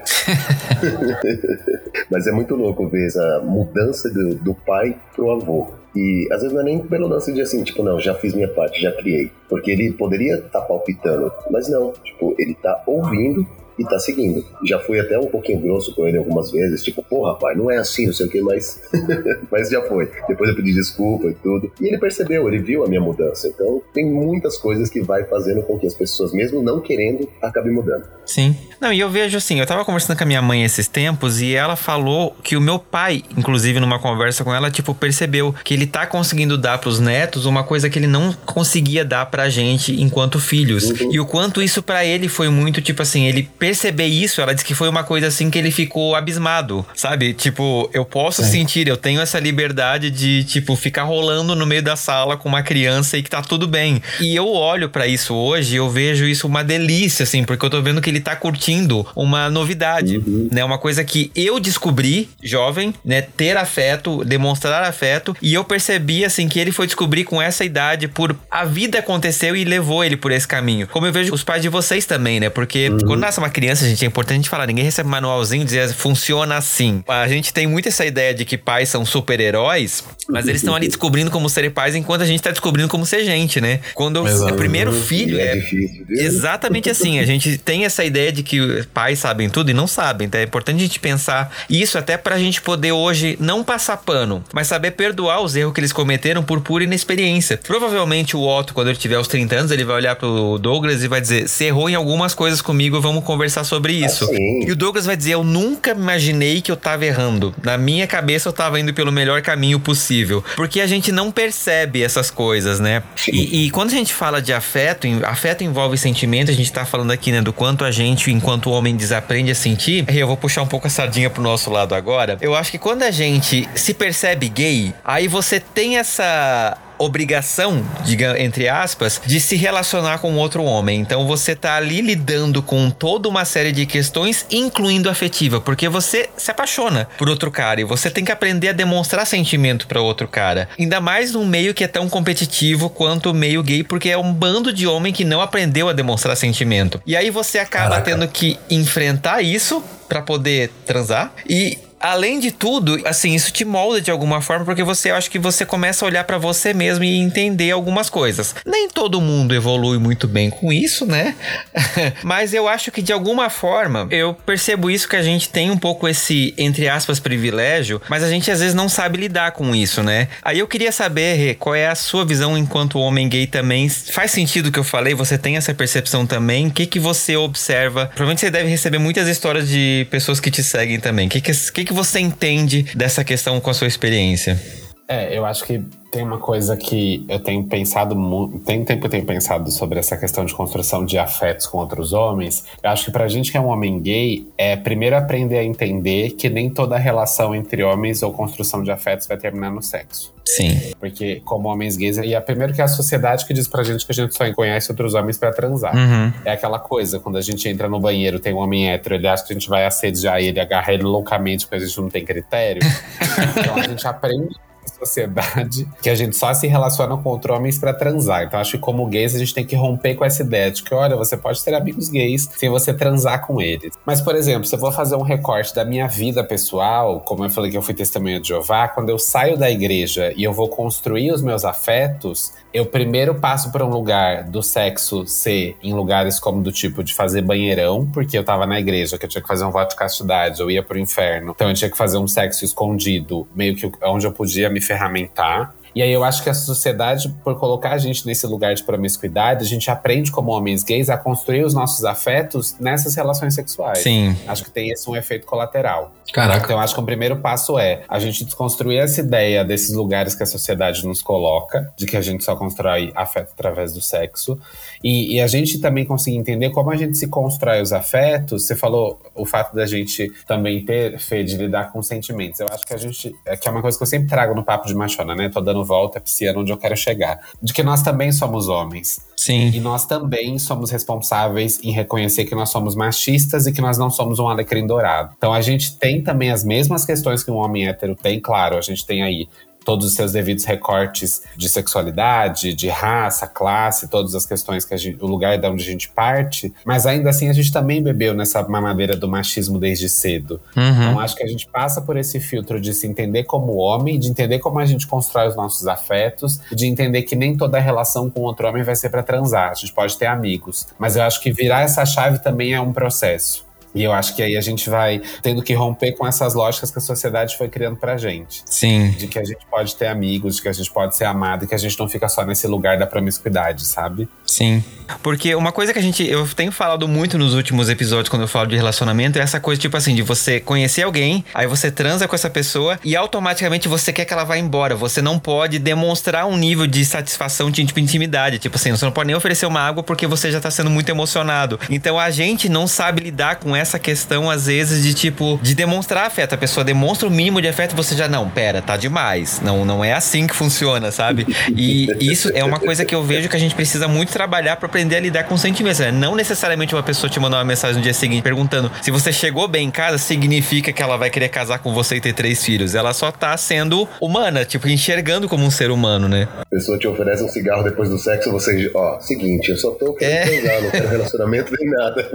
Mas é muito louco ver essa mudança do, do pai pro avô. E às vezes não é nem pelo lance de assim, tipo, não, já fiz minha parte, já criei. Porque ele poderia estar tá palpitando, mas não, tipo, ele tá ouvindo e tá seguindo. Já fui até um pouquinho grosso com ele algumas vezes, tipo, pô, rapaz, não é assim, não sei o que, mas. mas já foi. Depois eu pedi desculpa e tudo. E ele percebeu, ele viu a minha mudança. Então, tem muitas coisas que vai fazendo com que as pessoas, mesmo não querendo, acabem mudando. Sim. Não, e eu vejo assim, eu tava conversando com a minha mãe esses tempos e ela falou que o meu pai, inclusive numa conversa com ela, tipo, percebeu que ele tá conseguindo dar pros netos uma coisa que ele não conseguia dar pra gente enquanto filhos. Uhum. E o quanto isso para ele foi muito, tipo assim, ele perceber isso, ela disse que foi uma coisa assim que ele ficou abismado, sabe? Tipo, eu posso Sim. sentir, eu tenho essa liberdade de, tipo, ficar rolando no meio da sala com uma criança e que tá tudo bem. E eu olho para isso hoje, eu vejo isso uma delícia, assim, porque eu tô vendo que ele tá curtindo uma novidade, uhum. né? Uma coisa que eu descobri, jovem, né? Ter afeto, demonstrar afeto, e eu percebi, assim, que ele foi descobrir com essa idade por a vida aconteceu e levou ele por esse caminho. Como eu vejo os pais de vocês também, né? Porque uhum. quando nasce uma criança, gente, é importante a gente falar, ninguém recebe manualzinho dizer funciona assim. A gente tem muito essa ideia de que pais são super-heróis, mas eles estão ali descobrindo como ser pais enquanto a gente tá descobrindo como ser gente, né? Quando o primeiro filho é, é difícil, exatamente assim, a gente tem essa ideia de que pais sabem tudo e não sabem, então é importante a gente pensar isso até pra gente poder hoje não passar pano, mas saber perdoar os erros que eles cometeram por pura inexperiência. Provavelmente o Otto, quando ele tiver os 30 anos, ele vai olhar pro Douglas e vai dizer: "Você errou em algumas coisas comigo, vamos conversar conversar sobre isso. Assim. E o Douglas vai dizer: Eu nunca imaginei que eu tava errando. Na minha cabeça eu tava indo pelo melhor caminho possível. Porque a gente não percebe essas coisas, né? E, e, quando a gente fala de afeto, afeto envolve sentimento, a gente tá falando aqui, né, do quanto a gente, enquanto homem, desaprende a sentir. E eu vou puxar um pouco a sardinha pro nosso lado agora. Eu acho que quando a gente se percebe gay, aí você tem essa obrigação, diga entre aspas, de se relacionar com outro homem. Então você tá ali lidando com toda uma série de questões, incluindo afetiva, porque você se apaixona por outro cara e você tem que aprender a demonstrar sentimento para outro cara. Ainda mais num meio que é tão competitivo quanto o meio gay, porque é um bando de homem que não aprendeu a demonstrar sentimento. E aí você acaba Caraca. tendo que enfrentar isso para poder transar e além de tudo, assim, isso te molda de alguma forma, porque você acha que você começa a olhar para você mesmo e entender algumas coisas. Nem todo mundo evolui muito bem com isso, né? Mas eu acho que de alguma forma eu percebo isso que a gente tem um pouco esse, entre aspas, privilégio, mas a gente às vezes não sabe lidar com isso, né? Aí eu queria saber, Rê, qual é a sua visão enquanto homem gay também? Faz sentido o que eu falei? Você tem essa percepção também? O que, que você observa? Provavelmente você deve receber muitas histórias de pessoas que te seguem também. O que, que, que, que que você entende dessa questão com a sua experiência? É, eu acho que tem uma coisa que eu tenho pensado muito, tem tempo que eu tenho pensado sobre essa questão de construção de afetos com outros homens. Eu acho que pra gente que é um homem gay, é primeiro aprender a entender que nem toda relação entre homens ou construção de afetos vai terminar no sexo. Sim. Porque, como homens gays, e é primeiro que é a sociedade que diz pra gente que a gente só conhece outros homens para transar. Uhum. É aquela coisa, quando a gente entra no banheiro, tem um homem hétero, ele acha que a gente vai assediar ele, agarrar ele loucamente porque a gente não tem critério. então a gente aprende sociedade que a gente só se relaciona com outros homens para transar. Então acho que como gays a gente tem que romper com essa ideia de que, olha, você pode ter amigos gays sem você transar com eles. Mas, por exemplo, se eu vou fazer um recorte da minha vida pessoal, como eu falei que eu fui testemunha de Jeová, quando eu saio da igreja e eu vou construir os meus afetos, eu primeiro passo para um lugar do sexo ser em lugares como do tipo de fazer banheirão, porque eu tava na igreja, que eu tinha que fazer um voto de castidade, eu ia pro inferno. Então eu tinha que fazer um sexo escondido, meio que onde eu podia me ferramentar. E aí eu acho que a sociedade, por colocar a gente nesse lugar de promiscuidade, a gente aprende como homens gays a construir os nossos afetos nessas relações sexuais. Sim. Acho que tem esse um efeito colateral. Caraca. Então acho que o primeiro passo é a gente desconstruir essa ideia desses lugares que a sociedade nos coloca, de que a gente só constrói afeto através do sexo. E, e a gente também conseguir entender como a gente se constrói os afetos. Você falou o fato da gente também ter, Fê, de lidar com sentimentos. Eu acho que a gente. É que é uma coisa que eu sempre trago no papo de machona, né? Tô dando volta, pisciando onde eu quero chegar. De que nós também somos homens. Sim. E nós também somos responsáveis em reconhecer que nós somos machistas e que nós não somos um alecrim dourado. Então a gente tem também as mesmas questões que um homem hétero tem, claro, a gente tem aí todos os seus devidos recortes de sexualidade, de raça, classe, todas as questões que gente, o lugar de onde a gente parte, mas ainda assim a gente também bebeu nessa mamadeira do machismo desde cedo. Uhum. Então acho que a gente passa por esse filtro de se entender como homem, de entender como a gente constrói os nossos afetos, de entender que nem toda relação com outro homem vai ser para transar. A gente pode ter amigos, mas eu acho que virar essa chave também é um processo. E eu acho que aí a gente vai tendo que romper com essas lógicas que a sociedade foi criando pra gente. Sim. De que a gente pode ter amigos, de que a gente pode ser amado e que a gente não fica só nesse lugar da promiscuidade, sabe? Sim. Porque uma coisa que a gente. Eu tenho falado muito nos últimos episódios quando eu falo de relacionamento é essa coisa, tipo assim, de você conhecer alguém, aí você transa com essa pessoa e automaticamente você quer que ela vá embora. Você não pode demonstrar um nível de satisfação de tipo, intimidade. Tipo assim, você não pode nem oferecer uma água porque você já tá sendo muito emocionado. Então a gente não sabe lidar com essa questão, às vezes, de tipo, de demonstrar afeto. A pessoa demonstra o mínimo de afeto você já, não, pera, tá demais. Não, não é assim que funciona, sabe? E isso é uma coisa que eu vejo que a gente precisa muito trabalhar para aprender a lidar com sentimentos. Né? Não necessariamente uma pessoa te mandar uma mensagem no dia seguinte perguntando se você chegou bem em casa, significa que ela vai querer casar com você e ter três filhos. Ela só tá sendo humana, tipo, enxergando como um ser humano, né? A pessoa te oferece um cigarro depois do sexo, você, ó, seguinte, eu só tô querendo é. casar, não quero relacionamento nem nada.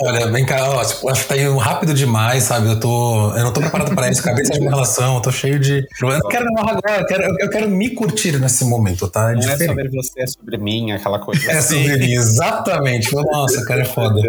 Olha, vem cá, ó, tipo, acho que tá indo rápido demais, sabe? Eu tô. Eu não tô preparado pra isso, cabeça de uma relação, eu tô cheio de. Eu não quero namorar agora, eu quero, eu quero me curtir nesse momento, tá? É não diferente. é sobre você, é sobre mim, aquela coisa. É sobre mim, exatamente. Nossa, cara, é foda.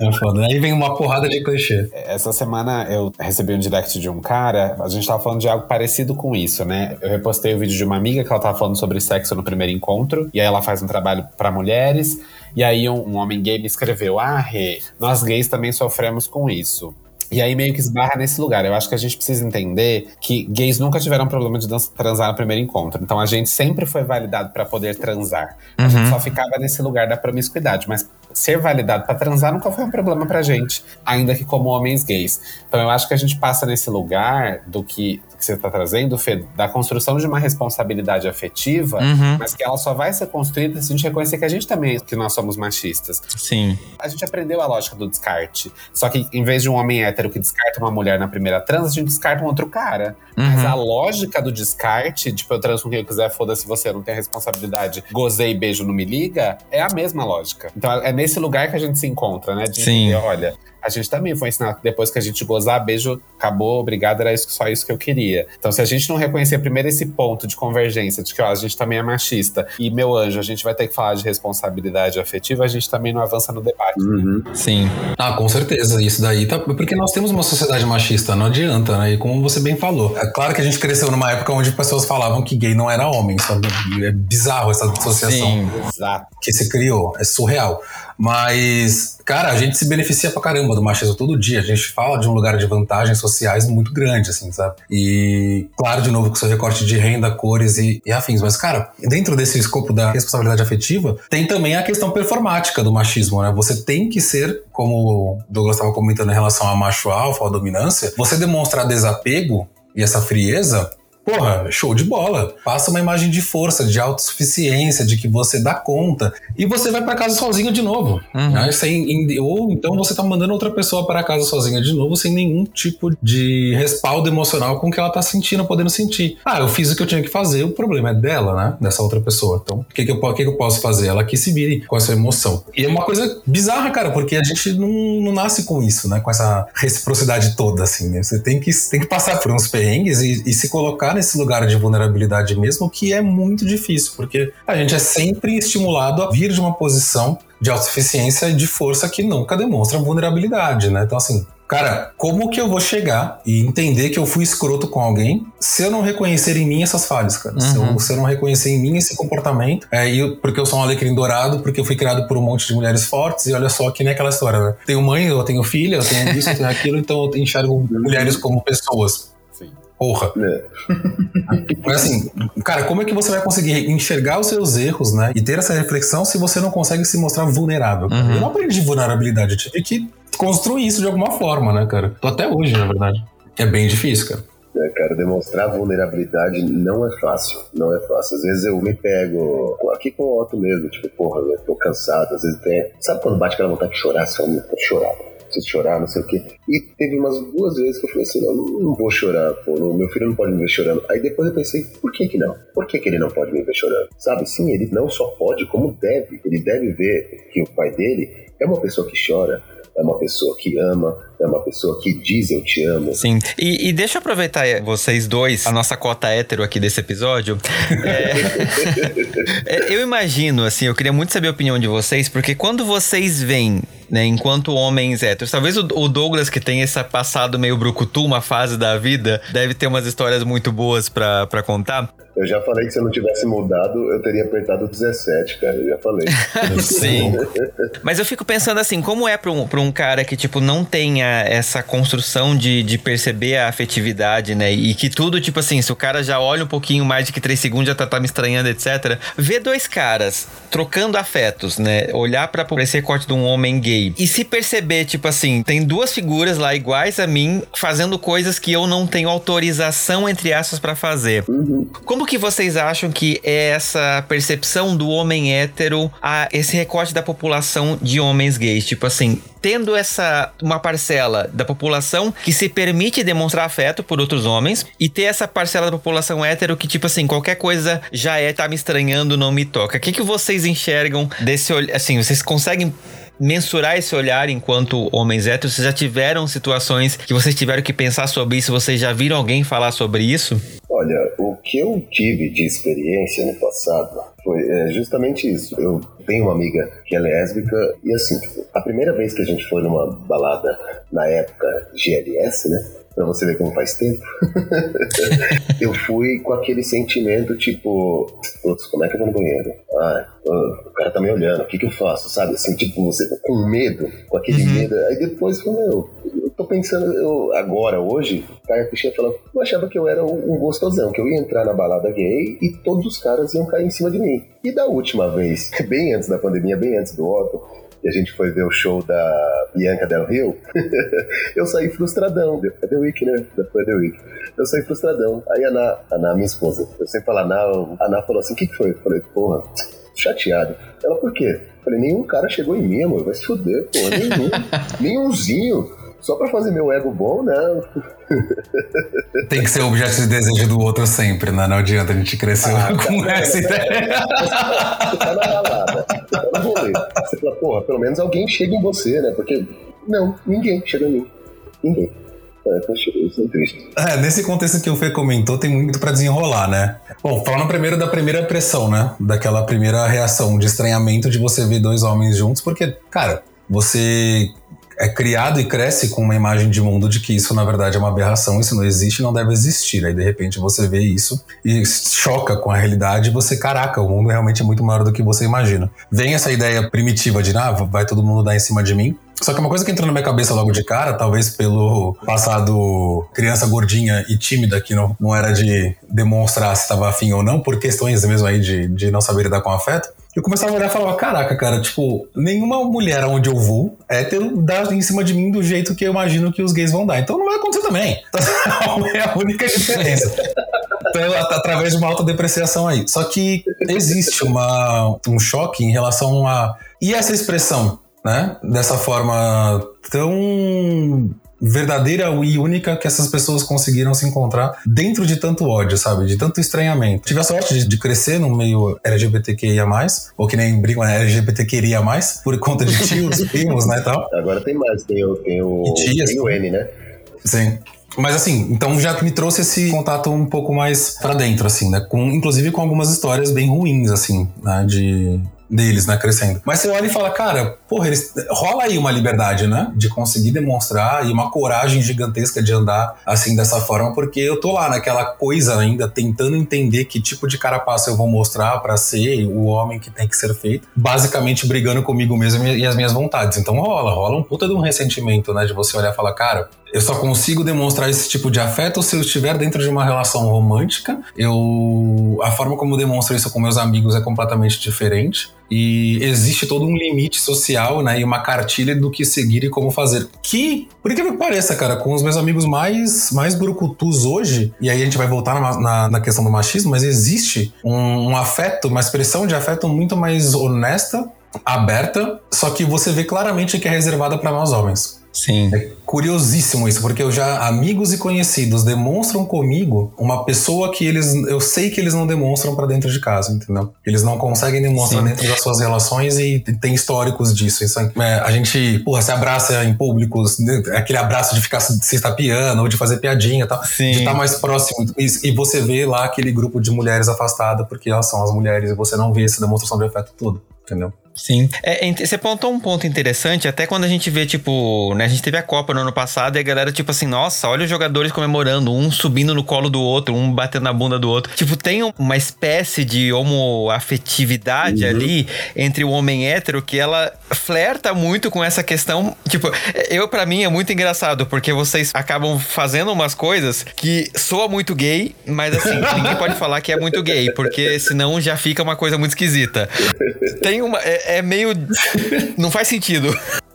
É foda. Aí vem uma porrada de clichê. Essa semana eu recebi um direct de um cara, a gente tava falando de algo parecido com isso, né? Eu repostei o vídeo de uma amiga que ela tava falando sobre sexo no primeiro encontro, e aí ela faz um trabalho para mulheres. E aí um, um, homem gay me escreveu: Ah, Rê, nós gays também sofremos com isso. E aí meio que esbarra nesse lugar. Eu acho que a gente precisa entender que gays nunca tiveram problema de transar no primeiro encontro. Então a gente sempre foi validado para poder transar. A uhum. gente só ficava nesse lugar da promiscuidade. Mas ser validado para transar nunca foi um problema pra gente, ainda que como homens gays. Então eu acho que a gente passa nesse lugar do que que você está trazendo, Fê, da construção de uma responsabilidade afetiva, uhum. mas que ela só vai ser construída se a gente reconhecer que a gente também, que nós somos machistas. Sim. A gente aprendeu a lógica do descarte. Só que em vez de um homem hétero que descarta uma mulher na primeira trans, a gente descarta um outro cara. Uhum. Mas a lógica do descarte, tipo, eu transo com quem eu quiser, foda-se você, não tem responsabilidade, gozei, beijo, não me liga, é a mesma lógica. Então é nesse lugar que a gente se encontra, né? De Sim. Olha, a gente também foi ensinado que depois que a gente gozar, beijo, acabou, obrigado, era isso, só isso que eu queria. Então, se a gente não reconhecer primeiro esse ponto de convergência, de que ó, a gente também é machista, e meu anjo, a gente vai ter que falar de responsabilidade afetiva, a gente também não avança no debate. Uhum. Sim. Ah, com certeza. Isso daí tá. Porque nós temos uma sociedade machista, não adianta, né? E como você bem falou. É claro que a gente cresceu numa época onde pessoas falavam que gay não era homem, sabe? É bizarro essa associação Sim. que se criou. É surreal. Mas, cara, a gente se beneficia pra caramba do machismo todo dia. A gente fala de um lugar de vantagens sociais muito grande, assim, sabe? E, claro, de novo, com seu recorte de renda, cores e, e afins. Mas, cara, dentro desse escopo da responsabilidade afetiva, tem também a questão performática do machismo, né? Você tem que ser, como o Douglas estava comentando em relação a macho alfa, a dominância, você demonstrar desapego e essa frieza Porra, show de bola. Passa uma imagem de força, de autossuficiência, de que você dá conta. E você vai para casa sozinho de novo. Uhum. Né? Sem, ou então você tá mandando outra pessoa para casa sozinha de novo, sem nenhum tipo de respaldo emocional com o que ela tá sentindo, podendo sentir. Ah, eu fiz o que eu tinha que fazer, o problema é dela, né? Dessa outra pessoa. Então, o que, que, eu, que, que eu posso fazer? Ela que se vire com essa emoção. E é uma coisa bizarra, cara, porque a gente não, não nasce com isso, né? Com essa reciprocidade toda, assim, né? Você tem que, tem que passar por uns perrengues e, e se colocar nesse lugar de vulnerabilidade mesmo, que é muito difícil, porque a gente é sempre estimulado a vir de uma posição de autossuficiência e de força que nunca demonstra vulnerabilidade, né? Então, assim, cara, como que eu vou chegar e entender que eu fui escroto com alguém se eu não reconhecer em mim essas falhas, cara? Uhum. Se, eu, uhum. se, eu, não reconhecer em mim esse comportamento, é, eu, porque eu sou um alecrim dourado, porque eu fui criado por um monte de mulheres fortes, e olha só que nem aquela história, né? Tenho mãe, eu tenho filha, eu tenho isso, eu tenho aquilo, então eu enxergo mulheres como pessoas. Porra. É. Mas assim, cara, como é que você vai conseguir enxergar os seus erros, né? E ter essa reflexão se você não consegue se mostrar vulnerável? Uhum. Eu não aprendi vulnerabilidade, eu tive que construir isso de alguma forma, né, cara? Tô até hoje, na verdade. É bem difícil, cara. É, cara, demonstrar vulnerabilidade não é fácil. Não é fácil. Às vezes eu me pego aqui com o Otto mesmo, tipo, porra, eu tô cansado. Às vezes tem. Sabe quando bate aquela vontade de chorar? Você fala, chorar preciso chorar, não sei o quê. E teve umas duas vezes que eu falei assim, não, não vou chorar, pô, não, meu filho não pode me ver chorando. Aí depois eu pensei, por que que não? Por que que ele não pode me ver chorando? Sabe, sim, ele não só pode, como deve. Ele deve ver que o pai dele é uma pessoa que chora, é uma pessoa que ama, é uma pessoa que diz eu te amo. Sim. E, e deixa eu aproveitar vocês dois, a nossa cota hétero aqui desse episódio. É, é, eu imagino, assim, eu queria muito saber a opinião de vocês, porque quando vocês veem né, enquanto homens héteros. Talvez o, o, Douglas, que tem esse passado meio brucutu, uma fase da vida, deve ter umas histórias muito boas para contar. Eu já falei que se eu não tivesse mudado, eu teria apertado 17, cara. Eu já falei. Sim. Mas eu fico pensando assim, como é pra um, pra um cara que, tipo, não tenha essa construção de, de perceber a afetividade, né? E que tudo, tipo assim, se o cara já olha um pouquinho mais de que três segundos já tá, tá me estranhando, etc. Ver dois caras trocando afetos, né? Olhar pra, pra esse recorte de um homem gay e se perceber, tipo assim, tem duas figuras lá iguais a mim fazendo coisas que eu não tenho autorização, entre aspas, para fazer. Uhum. Como como que vocês acham que é essa percepção do homem hétero a esse recorte da população de homens gays? Tipo assim, tendo essa uma parcela da população que se permite demonstrar afeto por outros homens e ter essa parcela da população hétero que tipo assim qualquer coisa já é tá me estranhando não me toca. O que que vocês enxergam desse assim vocês conseguem mensurar esse olhar enquanto homens héteros? Vocês já tiveram situações que vocês tiveram que pensar sobre isso? Vocês já viram alguém falar sobre isso? Olha, o que eu tive de experiência no passado foi é, justamente isso. Eu tenho uma amiga que é lésbica e assim, a primeira vez que a gente foi numa balada na época GLS, né? Pra você ver como faz tempo. eu fui com aquele sentimento tipo, putz, como é que eu vou no banheiro? Ah, o cara tá me olhando, o que que eu faço? Sabe? Assim, tipo, você tá com medo, com aquele uhum. medo. Aí depois, meu, eu tô pensando, eu, agora, hoje, Caia Fichinha falou, eu achava que eu era um gostosão, que eu ia entrar na balada gay e todos os caras iam cair em cima de mim. E da última vez, bem antes da pandemia, bem antes do Otto, e a gente foi ver o show da Bianca Del Rio, eu saí frustradão. É The Week, né? Foi The Week. Eu saí frustradão. Aí a Ana, a Ana minha esposa, eu sempre falo Ana, a Ana falou assim: o que, que foi? Eu falei, porra, chateado. Ela, por quê? Eu falei, nenhum cara chegou em mim, amor, vai se fuder, pô, nenhum. nenhumzinho. Só pra fazer meu ego bom, não. Tem que ser o objeto de desejo do outro sempre, né? Não adianta a gente crescer ah, com tá, essa ideia. Você tá na balada, você tá fala, porra, pelo menos alguém chega em você, né? Porque, não, ninguém chega em mim. Ninguém. É, é, nesse contexto que o Fê comentou, tem muito para desenrolar, né? Bom, falando primeiro da primeira pressão, né? Daquela primeira reação de estranhamento de você ver dois homens juntos, porque, cara, você é criado e cresce com uma imagem de mundo de que isso na verdade é uma aberração, isso não existe, não deve existir. Aí de repente você vê isso e choca com a realidade e você, caraca, o mundo realmente é muito maior do que você imagina. Vem essa ideia primitiva de, ah, vai todo mundo dar em cima de mim. Só que uma coisa que entrou na minha cabeça logo de cara, talvez pelo passado criança gordinha e tímida, que não, não era de demonstrar se estava afim ou não, por questões mesmo aí de, de não saber lidar com afeto, eu começava a olhar e falava, caraca, cara, tipo, nenhuma mulher onde eu vou hétero dá em cima de mim do jeito que eu imagino que os gays vão dar. Então não vai acontecer também. é a única diferença. Então, através de uma autodepreciação aí. Só que existe uma, um choque em relação a. E essa expressão, né? Dessa forma tão verdadeira e única que essas pessoas conseguiram se encontrar dentro de tanto ódio, sabe? De tanto estranhamento. Tive a sorte de, de crescer no meio LGBTQIA+, ou que nem brincam, é LGBTQIA+, por conta de tios, primos, né, tal. Agora tem mais, tem o, tem o, tias, tem o N, né? Sim. Mas assim, então já me trouxe esse contato um pouco mais para dentro, assim, né? Com, inclusive com algumas histórias bem ruins, assim, né? De deles, né, crescendo. Mas você olha e fala, cara, porra, eles, rola aí uma liberdade, né, de conseguir demonstrar e uma coragem gigantesca de andar assim dessa forma, porque eu tô lá naquela coisa ainda tentando entender que tipo de carapaça eu vou mostrar para ser o homem que tem que ser feito, basicamente brigando comigo mesmo e as minhas vontades. Então rola, rola um puta de um ressentimento, né, de você olhar e falar, cara, eu só consigo demonstrar esse tipo de afeto se eu estiver dentro de uma relação romântica. Eu a forma como eu demonstro isso com meus amigos é completamente diferente e existe todo um limite social, né, e uma cartilha do que seguir e como fazer. Que, por incrível que pareça, cara, com os meus amigos mais mais brucutus hoje, e aí a gente vai voltar na, na, na questão do machismo, mas existe um, um afeto, uma expressão de afeto muito mais honesta, aberta, só que você vê claramente que é reservada para nós homens. Sim. É curiosíssimo isso, porque eu já, amigos e conhecidos demonstram comigo uma pessoa que eles, eu sei que eles não demonstram para dentro de casa, entendeu? Eles não conseguem demonstrar Sim. dentro das suas relações e tem históricos disso. Isso, é, a gente, porra, se abraça em públicos, né, aquele abraço de ficar se estapeando ou de fazer piadinha, tá? Sim. de estar tá mais próximo. E, e, você vê lá aquele grupo de mulheres afastadas porque elas são as mulheres e você não vê essa demonstração de afeto tudo, entendeu? Sim. É, você apontou um ponto interessante, até quando a gente vê, tipo, né, a gente teve a Copa no ano passado e a galera, tipo assim, nossa, olha os jogadores comemorando, um subindo no colo do outro, um batendo na bunda do outro. Tipo, tem uma espécie de homoafetividade uhum. ali entre o homem hétero que ela flerta muito com essa questão. Tipo, eu, para mim, é muito engraçado, porque vocês acabam fazendo umas coisas que soa muito gay, mas assim, ninguém pode falar que é muito gay, porque senão já fica uma coisa muito esquisita. Tem uma. É, é, meio. não faz sentido.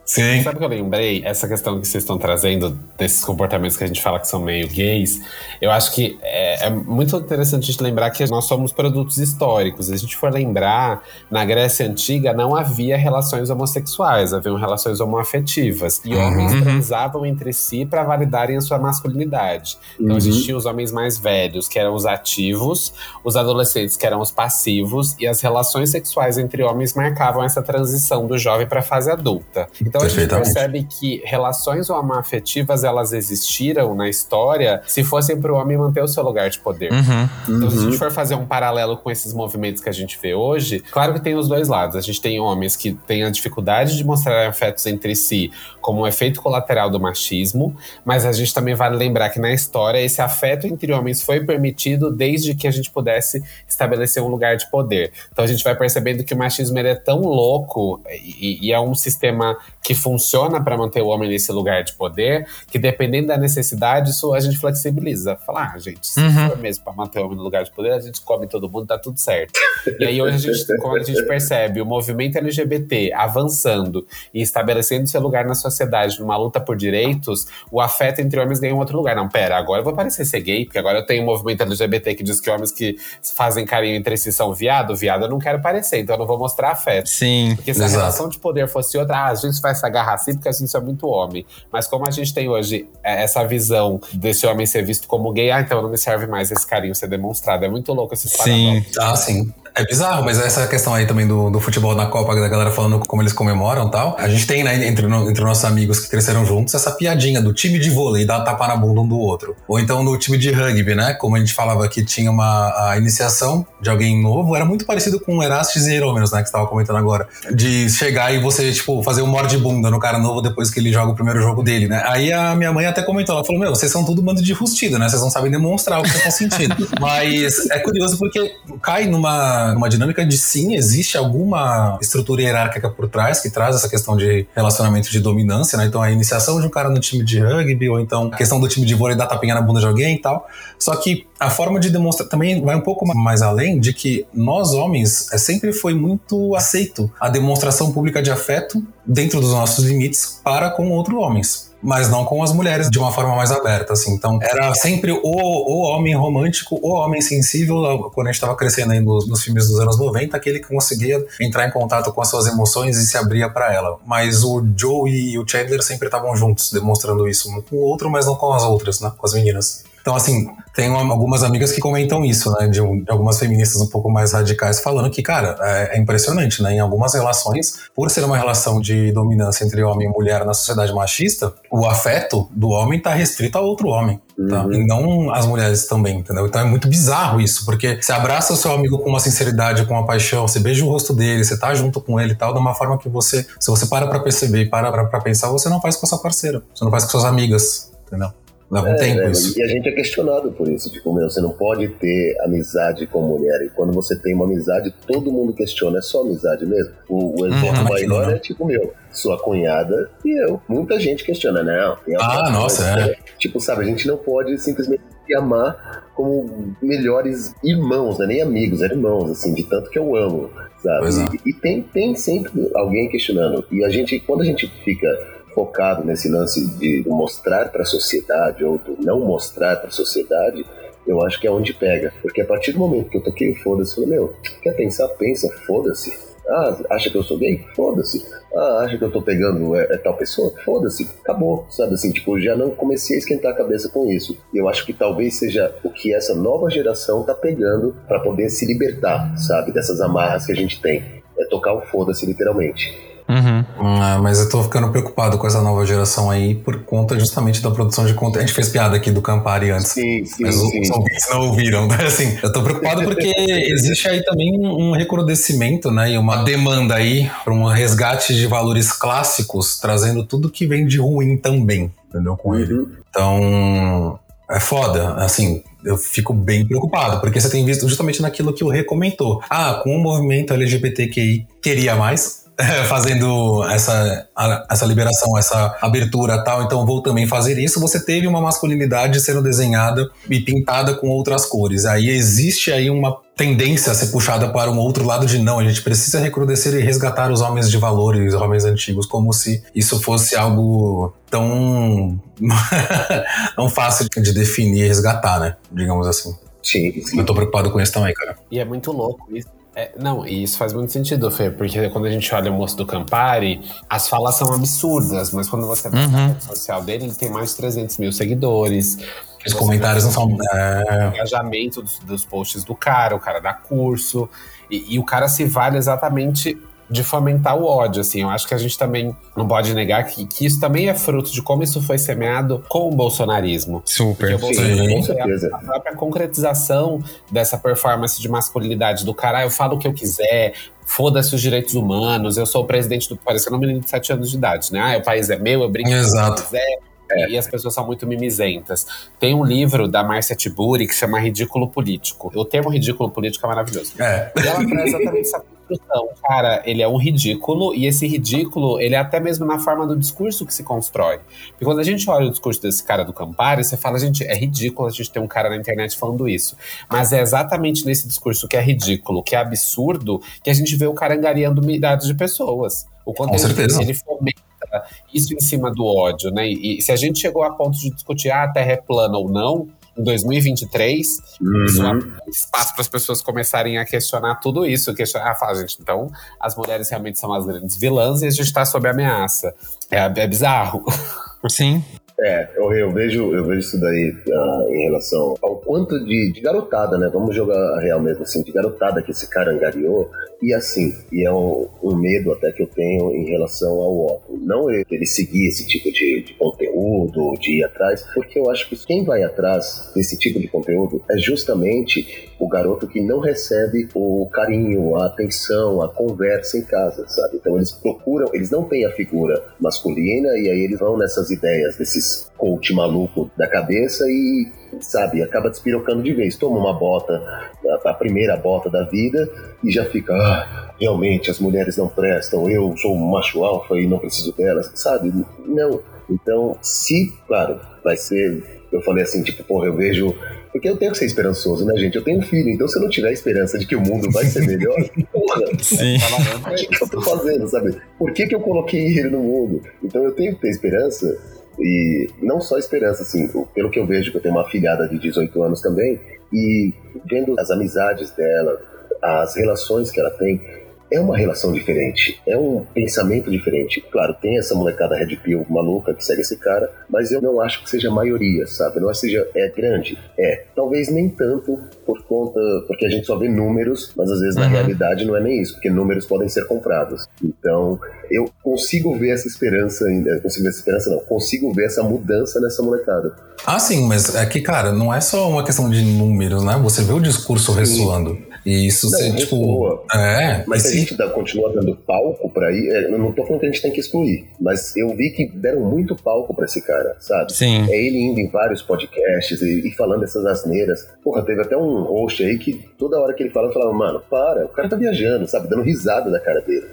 Sim. Sabe o que eu lembrei? Essa questão que vocês estão trazendo desses comportamentos que a gente fala que são meio gays. Eu acho que é, é muito interessante a gente lembrar que nós somos produtos históricos. Se a gente for lembrar, na Grécia Antiga não havia relações homossexuais, haviam relações homoafetivas. E uhum. homens transavam entre si para validarem a sua masculinidade. Então uhum. existiam os homens mais velhos, que eram os ativos, os adolescentes, que eram os passivos, e as relações sexuais entre homens marcavam essa transição do jovem para a fase adulta. Então, então a gente percebe que relações homoafetivas elas existiram na história se fossem para o homem manter o seu lugar de poder. Uhum. Então, uhum. se a gente uhum. for fazer um paralelo com esses movimentos que a gente vê hoje, claro que tem os dois lados. A gente tem homens que têm a dificuldade de mostrar afetos entre si como um efeito colateral do machismo, mas a gente também vale lembrar que na história esse afeto entre homens foi permitido desde que a gente pudesse estabelecer um lugar de poder. Então a gente vai percebendo que o machismo ele é tão louco e, e é um sistema que funciona para manter o homem nesse lugar de poder, que dependendo da necessidade, isso a gente flexibiliza. Falar, ah, gente, se uhum. for mesmo para manter o homem no lugar de poder, a gente come todo mundo, tá tudo certo. E aí hoje a gente, como a gente percebe, o movimento LGBT avançando e estabelecendo seu lugar na sociedade numa luta por direitos, o afeto entre homens ganha um outro lugar. Não, pera, agora eu vou parecer ser gay, porque agora eu tenho um movimento LGBT que diz que homens que fazem carinho entre si são viado, viado eu não quero parecer, então eu não vou mostrar afeto. Sim. Porque se exato. a relação de poder fosse outra, ah, a gente vai se agarrar assim porque a gente é muito homem. Mas como a gente tem hoje é, essa visão desse homem ser visto como gay, ah, então não me serve mais esse carinho ser demonstrado. É muito louco esse Sim, ah, sim. É bizarro, mas essa questão aí também do, do futebol na Copa, da galera falando como eles comemoram e tal. A gente tem, né, entre, entre nossos amigos que cresceram juntos, essa piadinha do time de vôlei dar tapa na bunda um do outro. Ou então no time de rugby, né? Como a gente falava que tinha uma a iniciação de alguém novo, era muito parecido com Erastes e Herômenos, né? Que você tava comentando agora. De chegar e você, tipo, fazer um morde bunda no cara novo depois que ele joga o primeiro jogo dele, né? Aí a minha mãe até comentou, ela falou: Meu, vocês são tudo bando de rustido, né? Vocês não sabem demonstrar o que vocês estão sentindo. mas é curioso porque cai numa, numa dinâmica de sim, existe alguma estrutura hierárquica por trás que traz essa questão de relacionamento de dominância, né? Então a iniciação de um cara no time de rugby, ou então a questão do time de vôlei dar tapinha na bunda de alguém e tal. Só que a forma de demonstrar também vai um pouco mais além de que nós homens é, sempre foi muito aceito a demonstração pública de afeto dentro dos nossos limites para com outros homens mas não com as mulheres de uma forma mais aberta, assim. Então, era sempre o, o homem romântico, o homem sensível, quando a gente estava crescendo aí nos, nos, filmes dos anos 90, aquele que conseguia entrar em contato com as suas emoções e se abria para ela. Mas o Joe e o Chandler sempre estavam juntos, demonstrando isso um com o outro, mas não com as outras, né? Com as meninas. Então, assim, tenho algumas amigas que comentam isso, né? De, de, algumas feministas um pouco mais radicais falando que, cara, é, é, impressionante, né? Em algumas relações, por ser uma relação de dominância entre homem e mulher na sociedade machista, o afeto do homem tá restrito a outro homem. Tá? Uhum. E não as mulheres também, entendeu? Então é muito bizarro isso, porque você abraça o seu amigo com uma sinceridade, com uma paixão, você beija o rosto dele, você tá junto com ele e tal, de uma forma que você, se você para pra perceber e para pra pensar, você não faz com a sua parceira, você não faz com suas amigas, entendeu? Leva um é, tempo né? isso. E a gente é questionado por isso. Tipo, meu, você não pode ter amizade com mulher. E quando você tem uma amizade, todo mundo questiona. É só amizade mesmo? O, o exemplo uhum, maior é tipo, meu, sua cunhada e eu. Muita gente questiona, não. ah, nossa, é. Tipo, sabe, a gente não pode simplesmente amar como melhores irmãos, né? nem amigos, é irmãos, assim, de tanto que eu amo, sabe? É. E, e, tem, tem sempre alguém questionando. E a gente, quando a gente fica focado nesse lance de mostrar para a sociedade ou do não mostrar para a sociedade, eu acho que é onde pega. Porque a partir do momento que eu toquei foda-se, falei, meu, quer pensar? Pensa, foda-se. Ah, acha que eu sou gay? Foda-se. Ah, acha que eu tô pegando é, é tal pessoa? Foda-se. Acabou, sabe assim? Tipo, já não comecei a esquentar a cabeça com isso. E eu acho que talvez seja o que essa nova geração tá pegando para poder se libertar, sabe? Dessas amarras que a gente tem. É tocar o foda-se, literalmente. Uhum. Ah, mas eu tô ficando preocupado com essa nova geração aí por conta justamente da produção de conteúdo. A gente fez piada aqui do Campari antes. Sim, sim. Mas sim. os ouvintes não ouviram. Né? Assim, eu tô preocupado porque existe aí também um recrudescimento, né? E uma demanda aí para um resgate de valores clássicos, trazendo tudo que vem de ruim também, entendeu? Com uhum. ele. Então, é foda, assim, eu fico bem preocupado, porque você tem visto justamente naquilo que o Rê comentou. Ah, com o movimento LGBTQI queria mais, fazendo essa, essa liberação, essa abertura tal, então vou também fazer isso. Você teve uma masculinidade sendo desenhada e pintada com outras cores. Aí existe aí uma tendência a ser puxada para um outro lado de não, a gente precisa recrudescer e resgatar os homens de valor e os homens antigos, como se isso fosse algo tão não fácil de definir e resgatar, né? Digamos assim. Sim, sim. Eu tô preocupado com isso também, cara. E é muito louco isso é, não, e isso faz muito sentido, Fê, porque quando a gente olha o moço do Campari, as falas são absurdas, mas quando você vai uhum. na rede social dele, ele tem mais de 300 mil seguidores. Os comentários não são. É... engajamento dos, dos, posts do cara, o cara dá curso, e, e o cara se vale exatamente de fomentar o ódio, assim. Eu acho que a gente também não pode negar que, que isso também é fruto de como isso foi semeado com o bolsonarismo. Super. O bolsonarismo é a, a, própria concretização dessa performance de masculinidade do cara, ah, eu falo o que eu quiser, foda-se os direitos humanos, eu sou o presidente do... Parecendo um menino de 7 anos de idade, né? Ah, o país é meu, eu brinco Exato. com o que quiser. É. E as pessoas são muito mimizentas. Tem um livro da Márcia Tiburi que chama Ridículo Político. O termo ridículo político é maravilhoso. É. E ela traz exatamente essa construção. Cara, ele é um ridículo, e esse ridículo, ele é até mesmo na forma do discurso que se constrói. Porque quando a gente olha o discurso desse cara do Campari, você fala, gente, é ridículo a gente ter um cara na internet falando isso. Mas é exatamente nesse discurso que é ridículo, que é absurdo, que a gente vê o cara angariando milhares de pessoas. O quanto Com ele, certeza. ele fomenta isso em cima do ódio, né? E, e se a gente chegou a ponto de discutir ah, a Terra é plana ou não, em 2023, isso Uhum. abre espaço para as pessoas começarem a questionar tudo isso. Questionar, ah, fala, gente, então as mulheres realmente são as grandes vilãs e a gente está sob ameaça. É, é bizarro. Sim. É, eu, eu vejo, eu vejo isso daí ah, em relação ao quanto de, de garotada, né? Vamos jogar a real mesmo, assim, de garotada que esse cara angariou. E assim, e é um, um medo até que eu tenho em relação ao óculos. Não ele, ele seguir esse tipo de, de conteúdo, de ir atrás, porque eu acho que quem vai atrás desse tipo de conteúdo é justamente o garoto que não recebe o carinho, a atenção, a conversa em casa, sabe? Então eles procuram, eles não têm a figura masculina e aí eles vão nessas ideias desses coach maluco da cabeça e, sabe, acaba despirocando de vez. Toma uma bota, a, a primeira bota da vida e já fica, ah, realmente as mulheres não prestam, eu sou um macho alfa e não preciso delas, sabe? Não. Então, se, claro, vai ser. Eu falei assim, tipo, porra, eu vejo. Porque eu tenho que ser esperançoso, né, gente? Eu tenho um filho, então se eu não tiver esperança de que o mundo vai ser melhor, porra, Sim. Tá o que, que eu tô fazendo, sabe? Por que, que eu coloquei ele no mundo? Então eu tenho que ter esperança, e não só esperança, assim, pelo que eu vejo, que eu tenho uma filhada de 18 anos também, e vendo as amizades dela, as relações que ela tem, é uma relação diferente, é um pensamento diferente. Claro, tem essa molecada Red Pill maluca que segue esse cara, mas eu não acho que seja a maioria, sabe? Não acho que seja. É grande, é. Talvez nem tanto por conta. Porque a gente só vê números, mas às vezes na Uhum. realidade não é nem isso, porque números podem ser comprados. Então, eu consigo ver essa esperança ainda. Consigo ver essa esperança, não. Consigo ver essa mudança nessa molecada. Ah, sim, mas é que, cara, não é só uma questão de números, né? Você vê o discurso ressoando. E isso, Não, você, tipo. ressoa. É, Mas se a gente dá, continua dando palco pra ir, é, eu não tô falando que a gente tem que excluir, mas eu vi que deram muito palco pra esse cara, sabe? Sim. É ele indo em vários podcasts e, e falando essas asneiras. Porra, teve até um host aí que toda hora que ele fala, eu falava, mano, para, o cara tá viajando, sabe? Dando risada da cara dele.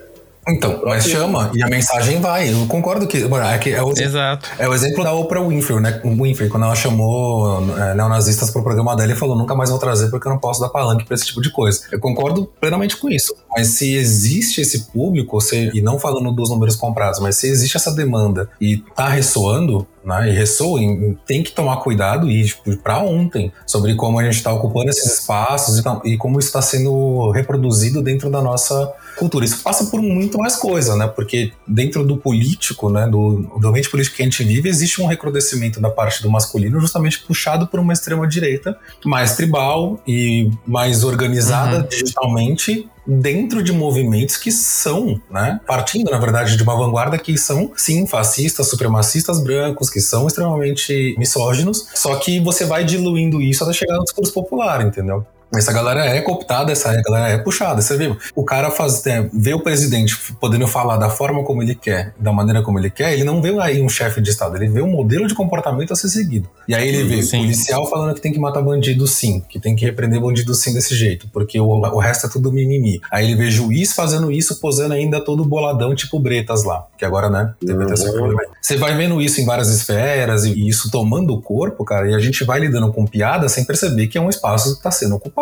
Então, mas chama e a mensagem vai. Eu concordo que. bom, É, que é, o, Exato. é o exemplo da Oprah Winfrey, né? Winfrey, quando ela chamou é, neonazistas pro programa dela e falou: nunca mais vou trazer porque eu não posso dar palanque pra esse tipo de coisa. Eu concordo plenamente com isso. Mas se existe esse público, se, e não falando dos números comprados, mas se existe essa demanda e tá ressoando, né? E ressoa, e tem que tomar cuidado e, tipo, pra ontem, sobre como a gente tá ocupando esses espaços e, e como isso está sendo reproduzido dentro da nossa cultura. Isso passa por muito mais coisa, né? Porque dentro do político, né, do, do ambiente político que a gente vive, existe um recrudescimento da parte do masculino justamente puxado por uma extrema direita mais tribal e mais organizada Uhum. digitalmente dentro de movimentos que são, né, partindo na verdade de uma vanguarda que são sim fascistas, supremacistas brancos, que são extremamente misóginos, só que você vai diluindo isso até chegar no discurso popular, entendeu? Essa galera é cooptada, essa galera é puxada. Você vê, o cara faz, é, vê o presidente podendo falar da forma como ele quer, da maneira como ele quer, ele não vê aí um chefe de Estado, ele vê um modelo de comportamento a ser seguido. E aí ele vê Sim. policial falando que tem que matar bandido sim, que tem que repreender bandido sim desse jeito, porque o, o resto é tudo mimimi. Aí ele vê juiz fazendo isso, posando ainda todo boladão, tipo Bretas lá, que agora, né, teve até esse Uhum. problema. Você vai vendo isso em várias esferas e isso tomando o corpo, cara, e a gente vai lidando com piada sem perceber que é um espaço que está sendo ocupado.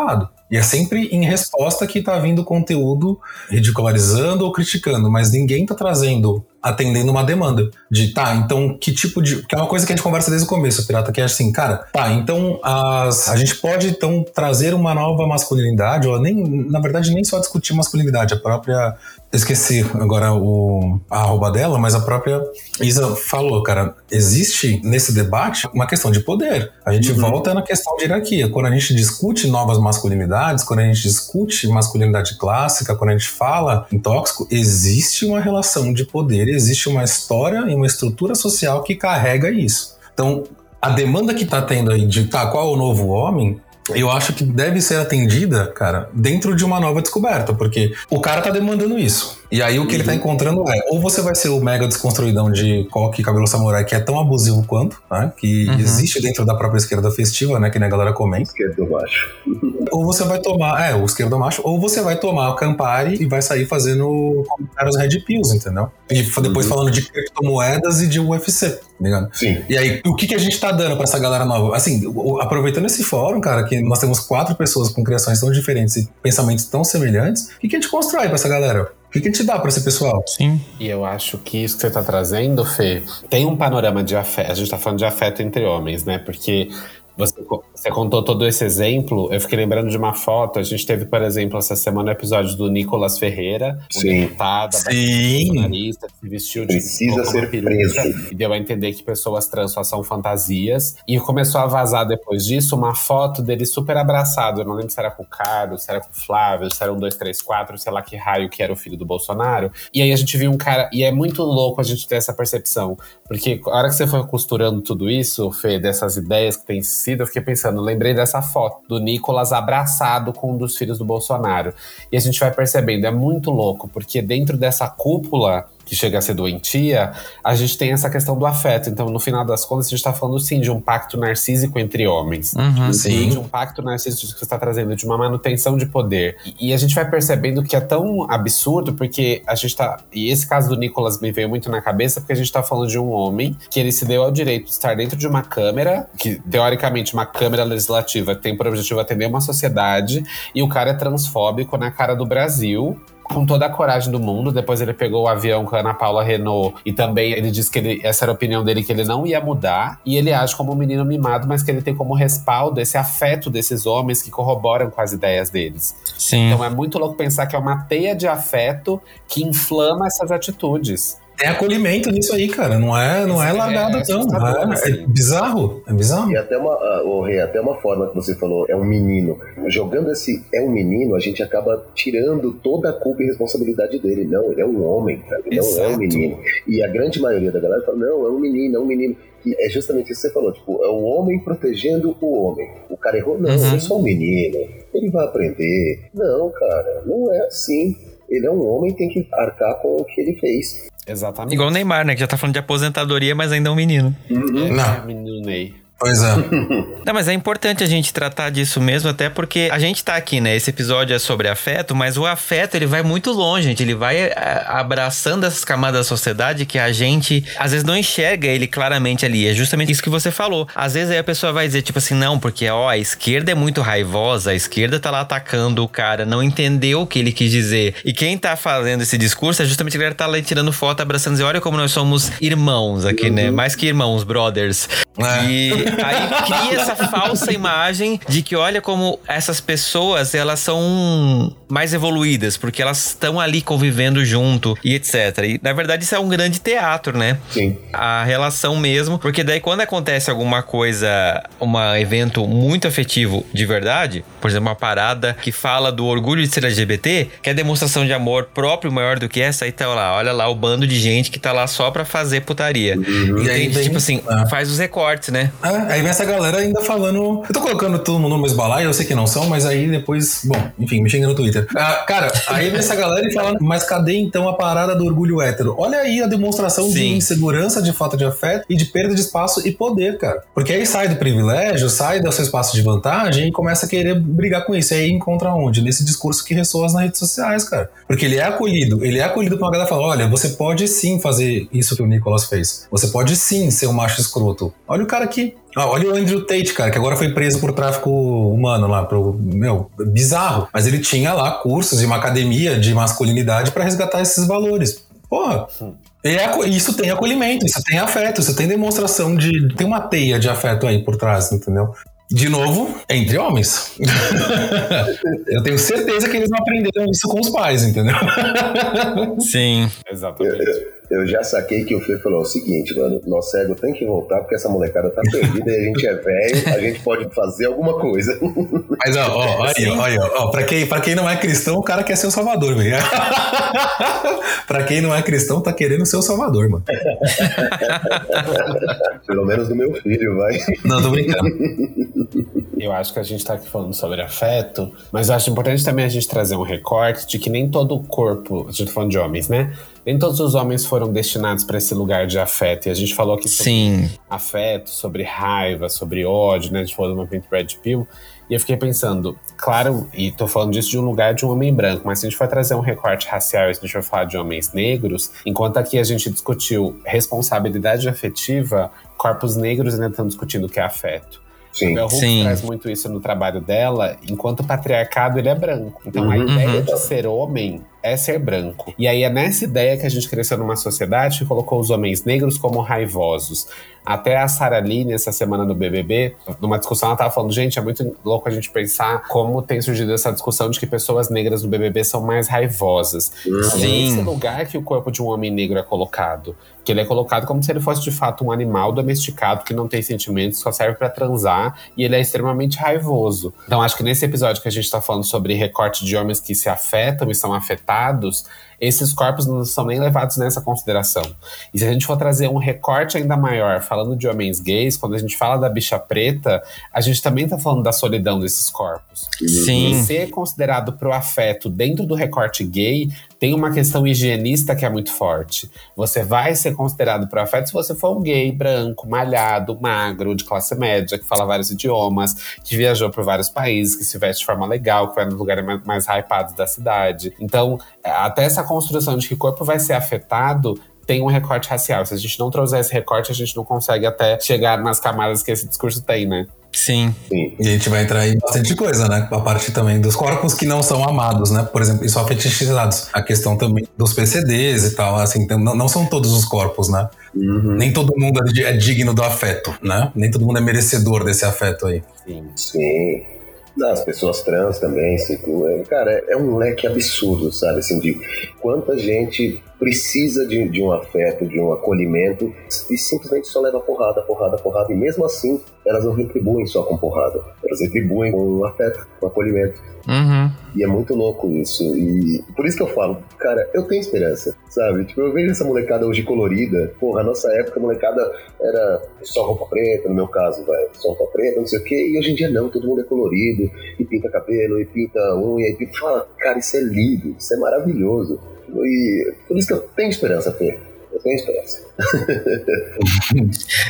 E é sempre em resposta que tá vindo conteúdo ridicularizando ou criticando, mas ninguém tá trazendo, atendendo uma demanda. De tá, então que tipo de. Que é uma coisa que a gente conversa desde o começo, Pirata, que é assim, cara, tá, então as, a gente pode então trazer uma nova masculinidade, ou nem, na verdade, nem só discutir masculinidade, a própria. Esqueci agora o, a arroba dela, mas a própria Isa falou, cara, existe nesse debate uma questão de poder. A gente volta na questão de hierarquia. Quando a gente discute novas masculinidades, quando a gente discute masculinidade clássica, quando a gente fala em tóxico, existe uma relação de poder, existe uma história e uma estrutura social que carrega isso. Então, a demanda que tá tendo aí de tá, qual é o novo homem, eu acho que deve ser atendida, cara, dentro de uma nova descoberta, porque o cara tá demandando isso. E aí o que ele tá encontrando é, ou você vai ser o mega desconstruidão de coque cabelo samurai, que é tão abusivo quanto, né? Que Uhum. existe dentro da própria esquerda festiva, né? Que nem a galera comenta. Esquerdo baixo. Ou você vai tomar, é, o esquerdo macho, ou você vai tomar o Campari e vai sair fazendo comentários red pills, entendeu? E depois falando de criptomoedas e de UFC, tá ligado? Sim. E aí, o que, que a gente tá dando pra essa galera nova? Assim, aproveitando esse fórum, cara, que nós temos quatro pessoas com criações tão diferentes e pensamentos tão semelhantes, o que, que a gente constrói pra essa galera? O que, que a gente dá pra esse pessoal? Sim. E eu acho que isso que você tá trazendo, Fê, tem um panorama de afeto. A gente tá falando de afeto entre homens, né? Porque você, você contou todo esse exemplo. Eu fiquei lembrando de uma foto. A gente teve, por exemplo, essa semana o episódio do Nicolas Ferreira, Sim. deputado, bolsonarista, se vestiu de Precisa ser peruca preso. E deu a entender que pessoas trans só são fantasias. E começou a vazar depois disso uma foto dele super abraçado. Eu não lembro se era com o Carlos, se era com o Flávio, se era um, dois, três, quatro, sei lá que raio que era o filho do Bolsonaro. E aí a gente viu um cara. E é muito louco a gente ter essa percepção. Porque a hora que você foi costurando tudo isso, Fê, dessas ideias que tem sido, eu fiquei pensando, lembrei dessa foto do Nicolas abraçado com um dos filhos do Bolsonaro. E a gente vai percebendo, é muito louco, porque dentro dessa cúpula que chega a ser doentia, a gente tem essa questão do afeto. Então, no final das contas, a gente está falando sim de um pacto narcísico entre homens. Uhum. Sim, de um pacto narcísico que você está trazendo, de uma manutenção de poder. E, a gente vai percebendo que é tão absurdo, porque a gente tá. E esse caso do Nicolas me veio muito na cabeça, porque a gente tá falando de um homem que ele se deu ao direito de estar dentro de uma câmara, que teoricamente uma câmara legislativa tem por objetivo atender uma sociedade, e o cara é transfóbico na cara do Brasil com toda a coragem do mundo. Depois ele pegou o avião com a Ana Paula Renault e também ele disse que ele- essa era a opinião dele, que ele não ia mudar. E ele age como um menino mimado, mas que ele tem como respaldo esse afeto desses homens que corroboram com as ideias deles. Sim. Então é muito louco pensar que é uma teia de afeto que inflama essas atitudes. Tem acolhimento nisso aí, cara. Não é, não é É, largado é tão. É, assim. é bizarro. É bizarro. E até uma, ô, Rê, até uma forma que você falou, é um menino. Jogando esse é um menino, a gente acaba tirando toda a culpa e responsabilidade dele. Não, ele é um homem, cara. Ele não é Exato. um menino. E a grande maioria da galera fala, não, é um menino, é um menino. E é justamente isso que você falou, tipo, é o homem protegendo o homem. O cara errou, não, Uhum. ele é só um menino. Ele vai aprender. Não, cara, não é assim. Ele é um homem tem que arcar com o que ele fez. Exatamente. Igual o Neymar, né? Que já tá falando de aposentadoria, mas ainda é um menino. Não. É, menino Ney. Pois é. Não, mas é importante a gente tratar disso mesmo, até porque a gente tá aqui, né? Esse episódio é sobre afeto, mas o afeto ele vai muito longe, gente. Ele vai é, abraçando essas camadas da sociedade que a gente às vezes não enxerga ele claramente ali. É justamente isso que você falou. Às vezes aí a pessoa vai dizer, tipo assim, não, porque ó, a esquerda é muito raivosa, a esquerda tá lá atacando o cara, não entendeu o que ele quis dizer. E quem tá fazendo esse discurso é justamente a galera que tá lá tirando foto, abraçando, e olha como nós somos irmãos aqui, né? Mais que irmãos, brothers. É. E aí cria essa falsa imagem de que olha como essas pessoas elas são mais evoluídas, porque elas estão ali convivendo junto e etc. E na verdade isso é um grande teatro, né? Sim. A relação mesmo, porque daí quando acontece alguma coisa, um evento muito afetivo de verdade, por exemplo, uma parada que fala do orgulho de ser LGBT, que é demonstração de amor próprio maior do que essa, aí tá lá, olha lá o bando de gente que tá lá só pra fazer putaria. E aí Entende? tipo assim, faz os recortes, né? É, aí vem essa galera ainda falando. Eu tô colocando todo mundo no mesmo balaio, eu sei que não são, mas aí depois. Bom, enfim, me xinga no Twitter. Ah, cara, aí vem essa galera e falando, mas cadê então a parada do orgulho hétero? Olha aí a demonstração de Sim. insegurança, de falta de afeto e de perda de espaço e poder, cara. Porque aí sai do privilégio, sai do seu espaço de vantagem e começa a querer brigar com isso. E aí encontra onde? Nesse discurso que ressoa nas redes sociais, cara. Porque ele é acolhido, ele é acolhido pra uma galera falar: olha, você pode sim fazer isso que o Nicolas fez. Você pode sim ser um macho escroto. Olha o cara aqui. Ah, olha o Andrew Tate, cara, que agora foi preso por tráfico humano lá, pro, meu, bizarro. Mas ele tinha lá cursos de uma academia de masculinidade pra resgatar esses valores. Porra. E é isso tem acolhimento, isso tem afeto, isso tem demonstração de. Tem uma teia de afeto aí por trás, entendeu? De novo, entre homens. Eu tenho certeza que eles não aprenderam isso com os pais, entendeu? Sim. Exatamente. Eu já saquei que o Fê falou o seguinte, mano, nosso cego tem que voltar porque essa molecada tá perdida e a gente é velho, a gente pode fazer alguma coisa. Mas ó, ó, aí, ó, aí, ó, pra, quem, pra quem não é cristão, o cara quer ser o salvador, velho. pra quem não é cristão, tá querendo ser o salvador, mano. Pelo menos do meu filho, vai. Não, tô brincando. Eu acho que a gente tá aqui falando sobre afeto, mas eu acho importante também a gente trazer um recorte de que nem todo o corpo, a gente tá falando de homens, né? Nem todos os homens foram destinados para esse lugar de afeto. E a gente falou aqui sobre Sim. afeto, sobre raiva, sobre ódio, né? A gente falou do movimento Red Pill. E eu fiquei pensando, claro, e tô falando disso de um lugar de um homem branco, mas se a gente for trazer um recorte racial e se a gente for falar de homens negros, enquanto aqui a gente discutiu responsabilidade afetiva, corpos negros ainda estão discutindo o que é afeto. Sim. A Bell traz muito isso no trabalho dela, enquanto o patriarcado ele é branco. Então a Uhum. ideia de ser homem é ser branco. E aí é nessa ideia que a gente cresceu numa sociedade que colocou os homens negros como raivosos. Até a Sarah Line, essa semana no BBB, numa discussão, ela tava falando: gente, é muito louco a gente pensar como tem surgido essa discussão de que pessoas negras no BBB são mais raivosas. E é Sim. esse lugar que o corpo de um homem negro é colocado. Que ele é colocado como se ele fosse de fato um animal domesticado que não tem sentimentos, só serve pra transar e ele é extremamente raivoso. Então acho que nesse episódio que a gente tá falando sobre recorte de homens que se afetam e são afetados, esses corpos não são nem levados nessa consideração. E se a gente for trazer um recorte ainda maior, falando de homens gays, quando a gente fala da bicha preta, a gente também tá falando da solidão desses corpos. E Sim. ser considerado pro afeto dentro do recorte gay tem uma questão higienista que é muito forte. Você vai ser considerado pro afeto se você for um gay branco, malhado, magro, de classe média, que fala vários idiomas, que viajou por vários países, que se veste de forma legal, que vai nos lugares mais, hypados da cidade. Então, até essa construção de que corpo vai ser afetado tem um recorte racial. Se a gente não trouxer esse recorte, a gente não consegue até chegar nas camadas que esse discurso tem, né? Sim. Sim. E a gente vai entrar em bastante coisa, né? A parte também dos corpos que não são amados, né? Por exemplo, e só fetichizados. A questão também dos PCDs e tal, assim, então, não, não são todos os corpos, né? Uhum. Nem todo mundo é é digno do afeto, né? Nem todo mundo é merecedor desse afeto aí. Sim. Sim. As pessoas trans também, assim, tu- é- cara, é um leque absurdo, sabe? Assim, de quanta gente precisa de, de um afeto, de um acolhimento e simplesmente só leva porrada, porrada, porrada. E mesmo assim, elas não retribuem só com porrada. Elas retribuem com um afeto, com acolhimento. Uhum. E é muito louco isso. E por isso que eu falo, cara, eu tenho esperança, sabe? Tipo, eu vejo essa molecada hoje colorida. Porra, a nossa época a molecada era só roupa preta, no meu caso, vai, só roupa preta, não sei o quê. E hoje em dia não, todo mundo é colorido, e pinta cabelo, e pinta unha, e pinta. Fala, cara, isso é lindo, isso é maravilhoso. E por isso que eu tenho esperança, Fê. Eu tenho esperança.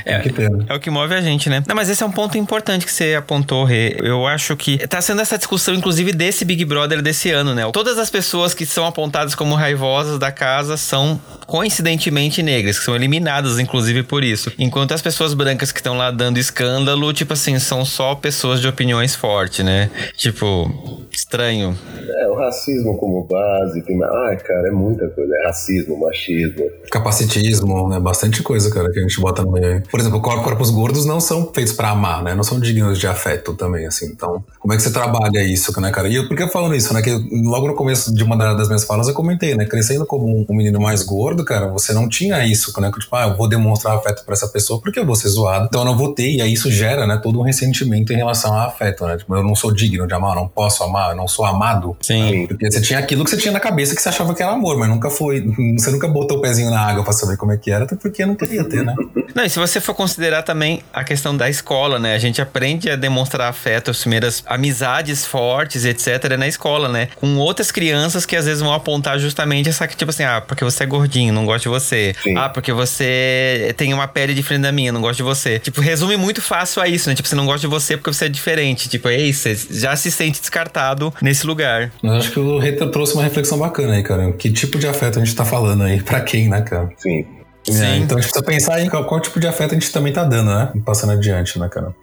É. É o que move a gente, né? Não, mas esse é um ponto importante que você apontou, Rê. Eu acho que tá sendo essa discussão, inclusive, desse Big Brother desse ano, né? Todas as pessoas que são apontadas como raivosas da casa são coincidentemente negras, que são eliminadas, inclusive, por isso. Enquanto as pessoas brancas que estão lá dando escândalo, tipo assim, são só pessoas de opiniões fortes, né? Tipo, estranho. É, o racismo como base, tem. Ai, cara, é muita coisa. É racismo, machismo. Capacitismo, né? Bastante coisa, cara, que a gente bota no meio aí. Por exemplo, cor- corpos gordos não são feitos pra amar, né? Não são dignos de afeto também, assim. Então, como é que você trabalha isso, né, cara? E eu, por que eu falo isso, né? Que logo no começo de uma das minhas falas eu comentei, né? Crescendo como um, menino mais gordo, cara, você não tinha isso, né? Que, Tipo, ah, eu vou demonstrar afeto pra essa pessoa porque eu vou ser zoado. Então eu não vou ter, e aí isso gera, né? Todo um ressentimento em relação a afeto, né? Tipo, eu não sou digno de amar, eu não posso amar, eu não sou amado. Sim. Porque você tinha aquilo que você tinha na cabeça que você achava que era amor, mas nunca foi. Você nunca botou o pezinho na água pra saber como é que era, até porque não queria ter, né? Não, e se você for considerar também a questão da escola, né? A gente aprende a demonstrar afeto, as primeiras amizades fortes, etc., na escola, né? Com outras crianças que às vezes vão apontar justamente essa que, tipo assim, ah, porque você é gordinho, não gosto de você. Sim. Ah, porque você tem uma pele diferente da minha, não gosto de você. Tipo, resume muito fácil a isso, né? Tipo, você não gosta de você porque você é diferente. Tipo, é isso, você já se sente descartado nesse lugar. Mas acho que o Reta trouxe uma reflexão bacana aí, cara. Que tipo de afeto a gente tá falando aí? Pra quem, né, cara? Sim. É, então a gente precisa pensar em qual, qual tipo de afeto a gente também tá dando, né? Passando adiante, né, cara?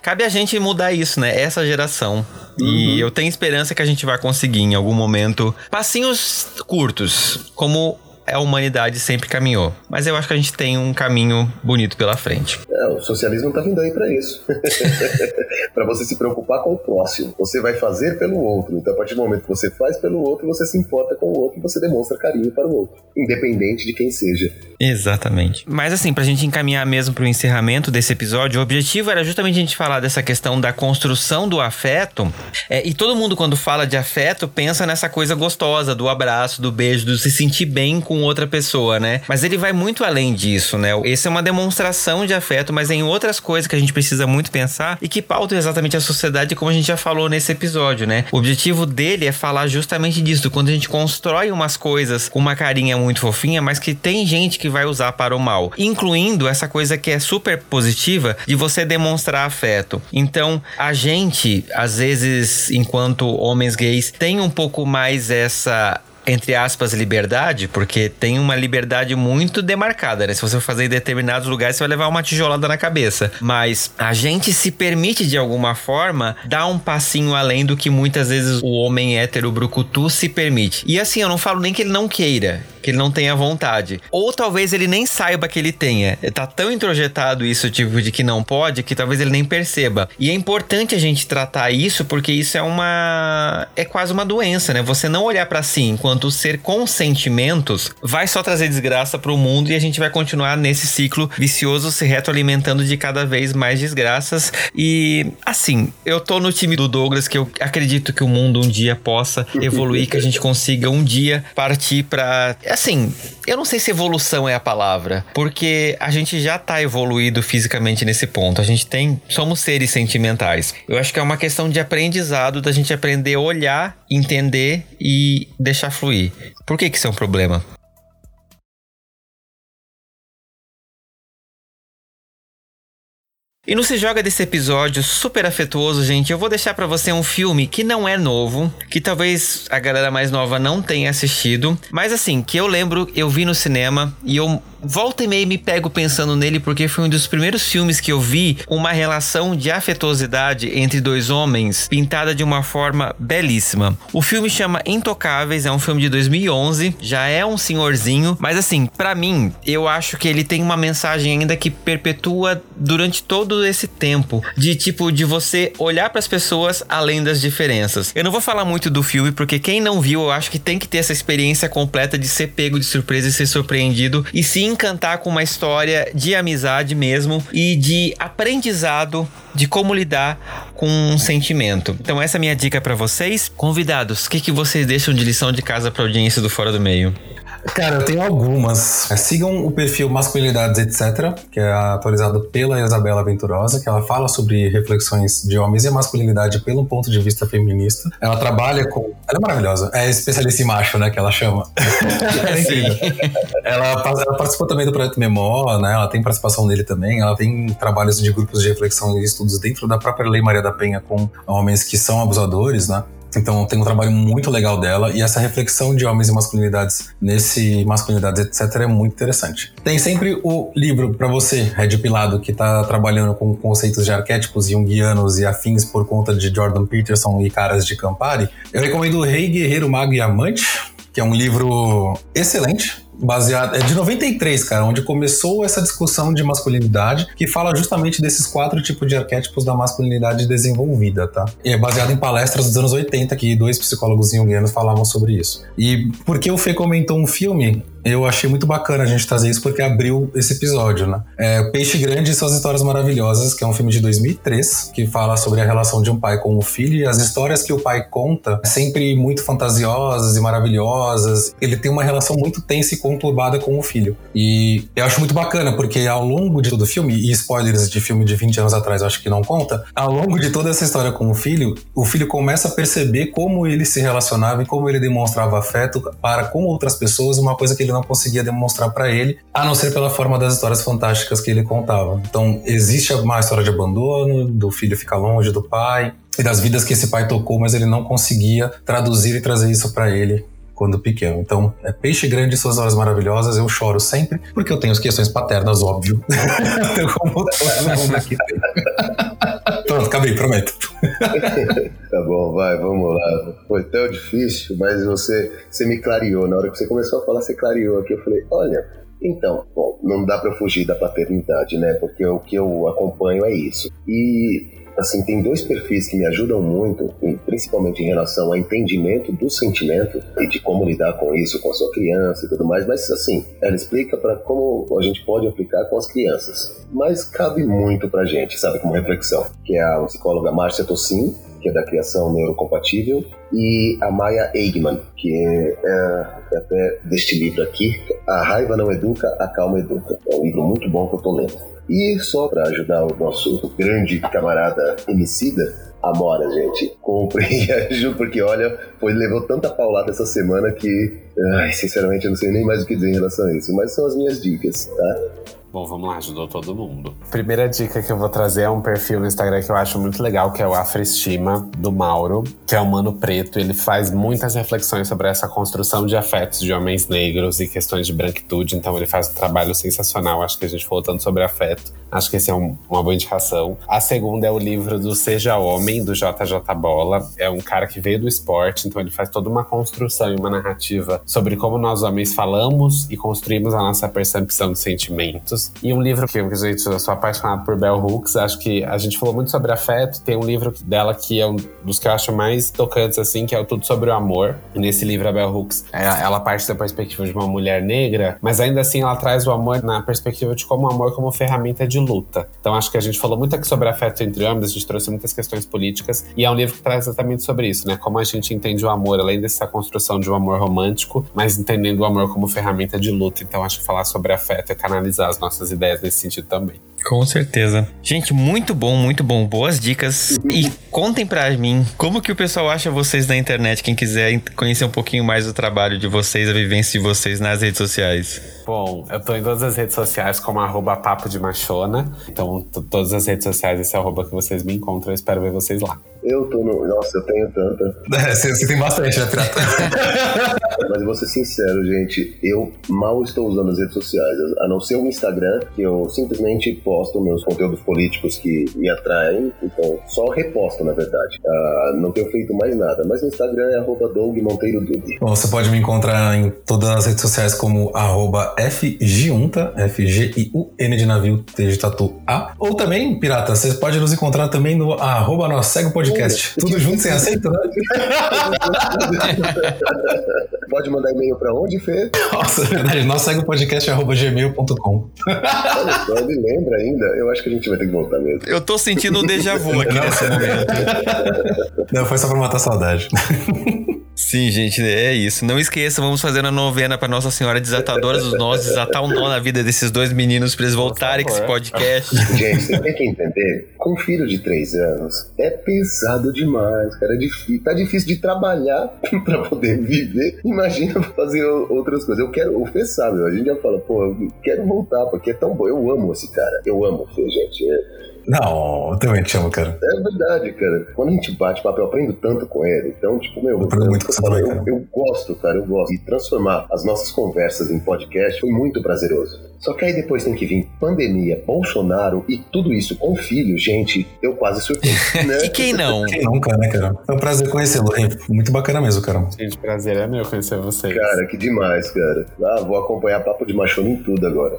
Cabe a gente mudar isso, né? Essa geração. E eu tenho esperança que a gente vai conseguir em algum momento passinhos curtos, como a humanidade sempre caminhou. Mas eu acho que a gente tem um caminho bonito pela frente. É, o socialismo tá vindo aí para isso. para você se preocupar com o próximo. Você vai fazer pelo outro. Então, a partir do momento que você faz pelo outro, você se importa com o outro e você demonstra carinho para o outro, independente de quem seja. Exatamente. Mas assim, pra gente encaminhar mesmo pro encerramento desse episódio, o objetivo era justamente a gente falar dessa questão da construção do afeto. É, e todo mundo, quando fala de afeto, pensa nessa coisa gostosa do abraço, do beijo, do se sentir bem com outra pessoa, né? Mas ele vai muito além disso, né? Essa é uma demonstração de afeto, mas em outras coisas que a gente precisa muito pensar e que pautam exatamente a sociedade, como a gente já falou nesse episódio, né? O objetivo dele é falar justamente disso, quando a gente constrói umas coisas com uma carinha muito fofinha, mas que tem gente que vai usar para o mal, incluindo essa coisa que é super positiva de você demonstrar afeto. Então, a gente, às vezes, enquanto homens gays, tem um pouco mais essa entre aspas, liberdade, porque tem uma liberdade muito demarcada, né? Se você for fazer em determinados lugares, você vai levar uma tijolada na cabeça. Mas a gente se permite, de alguma forma, dar um passinho além do que muitas vezes o homem hétero brucutu se permite. E assim, eu não falo nem que ele não queira, que ele não tenha vontade. Ou talvez ele nem saiba que ele tenha. Tá tão introjetado isso, tipo, de que não pode, que talvez ele nem perceba. E é importante a gente tratar isso, porque isso é uma. É quase uma doença, né? Você não olhar para si enquanto enquanto ser com sentimentos vai só trazer desgraça para o mundo e a gente vai continuar nesse ciclo vicioso se retroalimentando de cada vez mais desgraças. E assim, eu tô no time do Douglas que eu acredito que o mundo um dia possa evoluir, que a gente consiga um dia partir para assim, eu não sei se evolução é a palavra, porque a gente já tá evoluído fisicamente nesse ponto. A gente tem, somos seres sentimentais. Eu acho que é uma questão de aprendizado da gente aprender a olhar, entender e deixar fluir. Por que que isso é um problema? E não se joga desse episódio super afetuoso, gente. Eu vou deixar para você um filme que não é novo, que talvez a galera mais nova não tenha assistido, mas assim, que eu lembro, eu vi no cinema e eu volta e meia me pego pensando nele porque foi um dos primeiros filmes que eu vi uma relação de afetuosidade entre dois homens pintada de uma forma belíssima. O filme chama Intocáveis, é um filme de 2011, já é um senhorzinho, mas assim, para mim, eu acho que ele tem uma mensagem ainda que perpetua durante todo esse tempo, de tipo de você olhar para as pessoas além das diferenças. Eu não vou falar muito do filme porque quem não viu, eu acho que tem que ter essa experiência completa de ser pego de surpresa e ser surpreendido e sim encantar com uma história de amizade mesmo e de aprendizado de como lidar com um sentimento. Então essa é a minha dica para vocês. Convidados, o que, que vocês deixam de lição de casa para audiência do Fora do Meio? Cara, eu tenho algumas. É, sigam o perfil Masculinidades Etc., que é atualizado pela Isabela Venturosa, que ela fala sobre reflexões de homens e masculinidade pelo ponto de vista feminista. Ela trabalha com. Ela é maravilhosa. É especialista em macho, né? Que ela chama. é ela, ela participou também do projeto Memó, né? Ela tem participação nele também. Ela tem trabalhos de grupos de reflexão e estudos dentro da própria Lei Maria da Penha com homens que são abusadores, né? Então tem um trabalho muito legal dela e essa reflexão de homens e masculinidades nesse masculinidades etc é muito interessante. Tem sempre o livro para você, Red Pilado, que está trabalhando com conceitos de arquétipos junguianos e afins por conta de Jordan Peterson e caras de Campari. Eu recomendo Rei Guerreiro Mago e Amante, que é um livro excelente baseado. É de 93, cara, onde começou essa discussão de masculinidade, que fala justamente desses quatro tipos de arquétipos da masculinidade desenvolvida, tá? E é baseado em palestras dos anos 80, que dois psicólogos junguianos falavam sobre isso. E porque o Fê comentou um filme, eu achei muito bacana a gente trazer isso porque abriu esse episódio, né? É Peixe Grande e Suas Histórias Maravilhosas, que é um filme de 2003, que fala sobre a relação de um pai com o filho e as histórias que o pai conta, sempre muito fantasiosas e maravilhosas. Ele tem uma relação muito tensa e conturbada com o filho. E eu acho muito bacana, porque ao longo de todo o filme, e spoilers de filme de 20 anos atrás eu acho que não conta, ao longo de toda essa história com o filho, o filho começa a perceber como ele se relacionava e como ele demonstrava afeto para com outras pessoas, uma coisa que ele não conseguia demonstrar para ele, a não ser pela forma das histórias fantásticas que ele contava. Então, existe uma história de abandono, do filho ficar longe do pai, e das vidas que esse pai tocou, mas ele não conseguia traduzir e trazer isso para ele quando pequeno. Então, é Peixe Grande e Suas Horas Maravilhosas, eu choro sempre, porque eu tenho as questões paternas, óbvio. Como todo mundo aqui tem. Pronto, bem, prometo. tá bom, vai, vamos lá. Foi tão difícil, mas você, você me clareou. Na hora que você começou a falar, você clareou aqui. Eu falei, olha, então, bom, não dá para fugir da paternidade, né? Porque o que eu acompanho é isso. E assim, tem dois perfis que me ajudam muito, principalmente em relação ao entendimento do sentimento e de como lidar com isso com a sua criança e tudo mais, mas assim, ela explica para como a gente pode aplicar com as crianças. Mas cabe muito pra gente, sabe, como reflexão, que é a psicóloga Márcia Tossin, que é da criação neurocompatível, e a Maya Eigman, que é, é, até deste livro aqui, A Raiva Não Educa, A Calma Educa. É um livro muito bom que eu tô lendo. E só para ajudar o nosso grande camarada Emicida, Amora, gente. Compre e ajude, porque olha, foi, levou tanta paulada essa semana que, ai, sinceramente, eu não sei nem mais o que dizer em relação a isso. Mas são as minhas dicas, tá? Bom, vamos lá, ajudou todo mundo. Primeira dica que eu vou trazer é um perfil no Instagram que eu acho muito legal, que é o Afroestima, do Mauro, que é um mano preto. Ele faz muitas reflexões sobre essa construção de afetos de homens negros e questões de branquitude, então ele faz um trabalho sensacional. Acho que a gente falou tanto sobre afeto, acho que esse é um, uma boa indicação. A segunda é o livro do Seja Homem, do JJ Bola. É um cara que veio do esporte, então ele faz toda uma construção e uma narrativa sobre como nós homens falamos e construímos a nossa percepção de sentimentos e um livro que, gente, eu sou apaixonado por Bell Hooks. Acho que a gente falou muito sobre afeto. Tem um livro dela que é um dos que eu acho mais tocantes, assim, que é o Tudo Sobre o Amor. E nesse livro, a Bell Hooks, é, ela parte da perspectiva de uma mulher negra, mas ainda assim ela traz o amor na perspectiva de como o amor como ferramenta de luta. Então acho que a gente falou muito aqui sobre afeto entre homens, a gente trouxe muitas questões políticas. E é um livro que traz exatamente sobre isso, né? Como a gente entende o amor, além dessa construção de um amor romântico, mas entendendo o amor como ferramenta de luta. Então acho que falar sobre afeto é canalizar as nossas nossas ideias nesse sentido também. Com certeza. Gente, muito bom, muito bom. Boas dicas. E contem pra mim como que o pessoal acha vocês na internet, quem quiser conhecer um pouquinho mais do trabalho de vocês, a vivência de vocês nas redes sociais. Bom, eu tô em todas as redes sociais como arroba papo de machona. Então, todas as redes sociais, esse arroba que vocês me encontram, eu espero ver vocês lá. Eu tô no. Nossa, eu tenho tanta. É, você, você tem bastante, né, Pirata? Mas eu vou ser sincero, gente. Eu mal estou usando as redes sociais, a não ser o Instagram, que eu simplesmente posto meus conteúdos políticos que me atraem. Então, só reposto, na verdade. Uh, não tenho feito mais nada. Mas o Instagram é arroba Doug Monteiro Dude. Bom, você pode me encontrar em todas as redes sociais como arroba FGiunta, F-G-I-U-N de navio, T de tatu A. Ou também, Pirata, você pode nos encontrar também no arroba Nossa Podcast podcast. Tudo junto sem acento, né? Pode mandar e-mail pra onde, Fê? Nossa, é verdade. Nós segue o podcast arroba gmail.com. Me lembra ainda. Eu acho que a gente vai ter que voltar mesmo. Eu tô sentindo um déjà vu aqui nesse momento. Não, foi só pra matar a saudade. Sim, gente, é isso. Não esqueça, vamos fazer a novena para Nossa Senhora Desatadora dos Nós, desatar um nó na vida desses dois meninos para eles voltarem com esse podcast. Gente, você tem que entender, com um filho de três anos, é pesado demais, cara. É difícil, tá difícil de trabalhar para poder viver. Imagina fazer outras coisas. Eu quero, o Fê sabe, a gente já fala, pô, eu quero voltar, porque é tão bom. Eu amo esse cara. Eu amo o Fê, gente. É, não, eu também te amo, cara. É verdade, cara. Quando a gente bate papo, eu aprendo tanto com ele. Então, tipo, meu, eu, aprendo muito com eu, eu, eu gosto, cara, eu gosto. E transformar as nossas conversas em podcast foi muito prazeroso. Só que aí depois tem que vir pandemia, Bolsonaro e tudo isso com filho, gente, eu quase surtei. Né? e quem não? Quem nunca, né, cara? É um prazer conhecê-lo, Muito bacana mesmo, cara. Gente, prazer é meu conhecer vocês. Cara, que demais, cara. Ah, vou acompanhar Papo de Machona em tudo agora.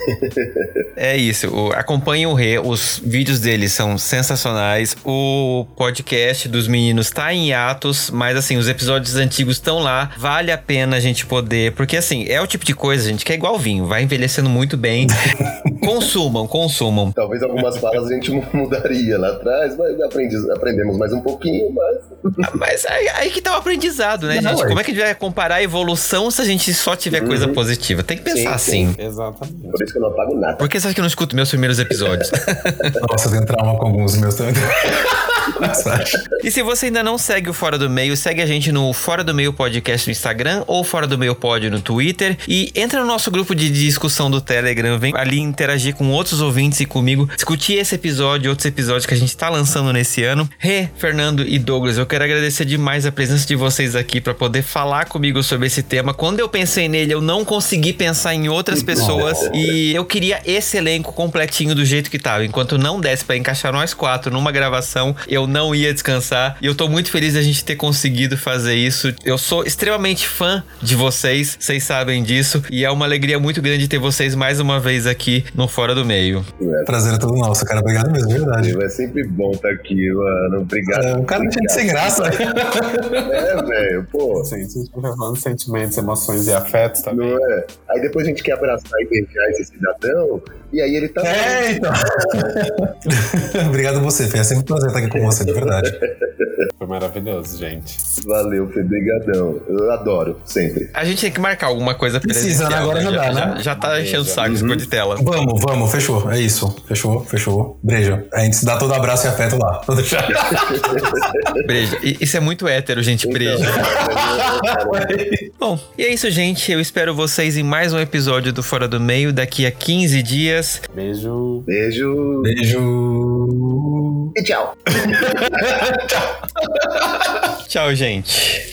é isso. Acompanhe o Rê, os vídeos dele são sensacionais. O podcast dos meninos tá em atos, mas assim, os episódios antigos estão lá. Vale a pena a gente poder, porque assim, é o tipo de coisa, gente, que é igual vinho, vai envelhecendo muito bem também. Consumam, consumam. Talvez algumas falas a gente mudaria lá atrás, mas aprendi, aprendemos mais um pouquinho, mas. Ah, mas aí, aí, que tá o aprendizado, né, Não, gente? É. Como é que a gente vai comparar a evolução se a gente só tiver uhum. coisa positiva? Tem que pensar sim, assim. Sim. Exatamente. Por isso que eu não apago nada. Por que você acha que eu não escuto meus primeiros episódios? Nossa, tenho trauma com alguns meus também. E se você ainda não segue o Fora do Meio, segue a gente no Fora do Meio Podcast no Instagram ou Fora do Meio Pod no Twitter e entra no nosso grupo de discussão do Telegram, vem ali interagir com outros ouvintes e comigo, discutir esse episódio e outros episódios que a gente tá lançando nesse ano. Rê, Fernando e Douglas, eu quero agradecer demais a presença de vocês aqui para poder falar comigo sobre esse tema. Quando eu pensei nele, eu não consegui pensar em outras pessoas e eu queria esse elenco completinho do jeito que tava. Enquanto não desse para encaixar nós quatro numa gravação, eu não ia descansar. E eu tô muito feliz da gente ter conseguido fazer isso. Eu sou extremamente fã de vocês, vocês sabem disso. E é uma alegria muito grande ter vocês mais uma vez aqui no Fora do Meio. É. Prazer é todo nosso, cara. Obrigado mesmo, de verdade. É sempre bom estar aqui, mano. Obrigado. É, o cara tinha de ser graça. é, velho, pô. Sim, a gente fica falando sentimentos, emoções e afetos também. Não é? Aí depois a gente quer abraçar e beijar esse cidadão, e aí ele tá. É, então. Obrigado a você, Fê. É sempre um prazer estar aqui com você, de verdade. Foi maravilhoso, gente. Valeu, Fê. Brigadão. Eu adoro, sempre. A gente tem que marcar alguma coisa Precisa, né? Agora já, já dá, né? Já, já tá enchendo o saco uhum. de tela. Vamos, vamos, fechou. É isso. Fechou, fechou. Breja. A gente se dá todo abraço e afeto lá. breja. Isso é muito hétero, gente. Então, breja. Bom, e é isso, gente. Eu espero vocês em mais um episódio do Fora do Meio daqui a 15 dias. Beijo. Beijo. Beijo. E tchau. tchau. Tchau, gente.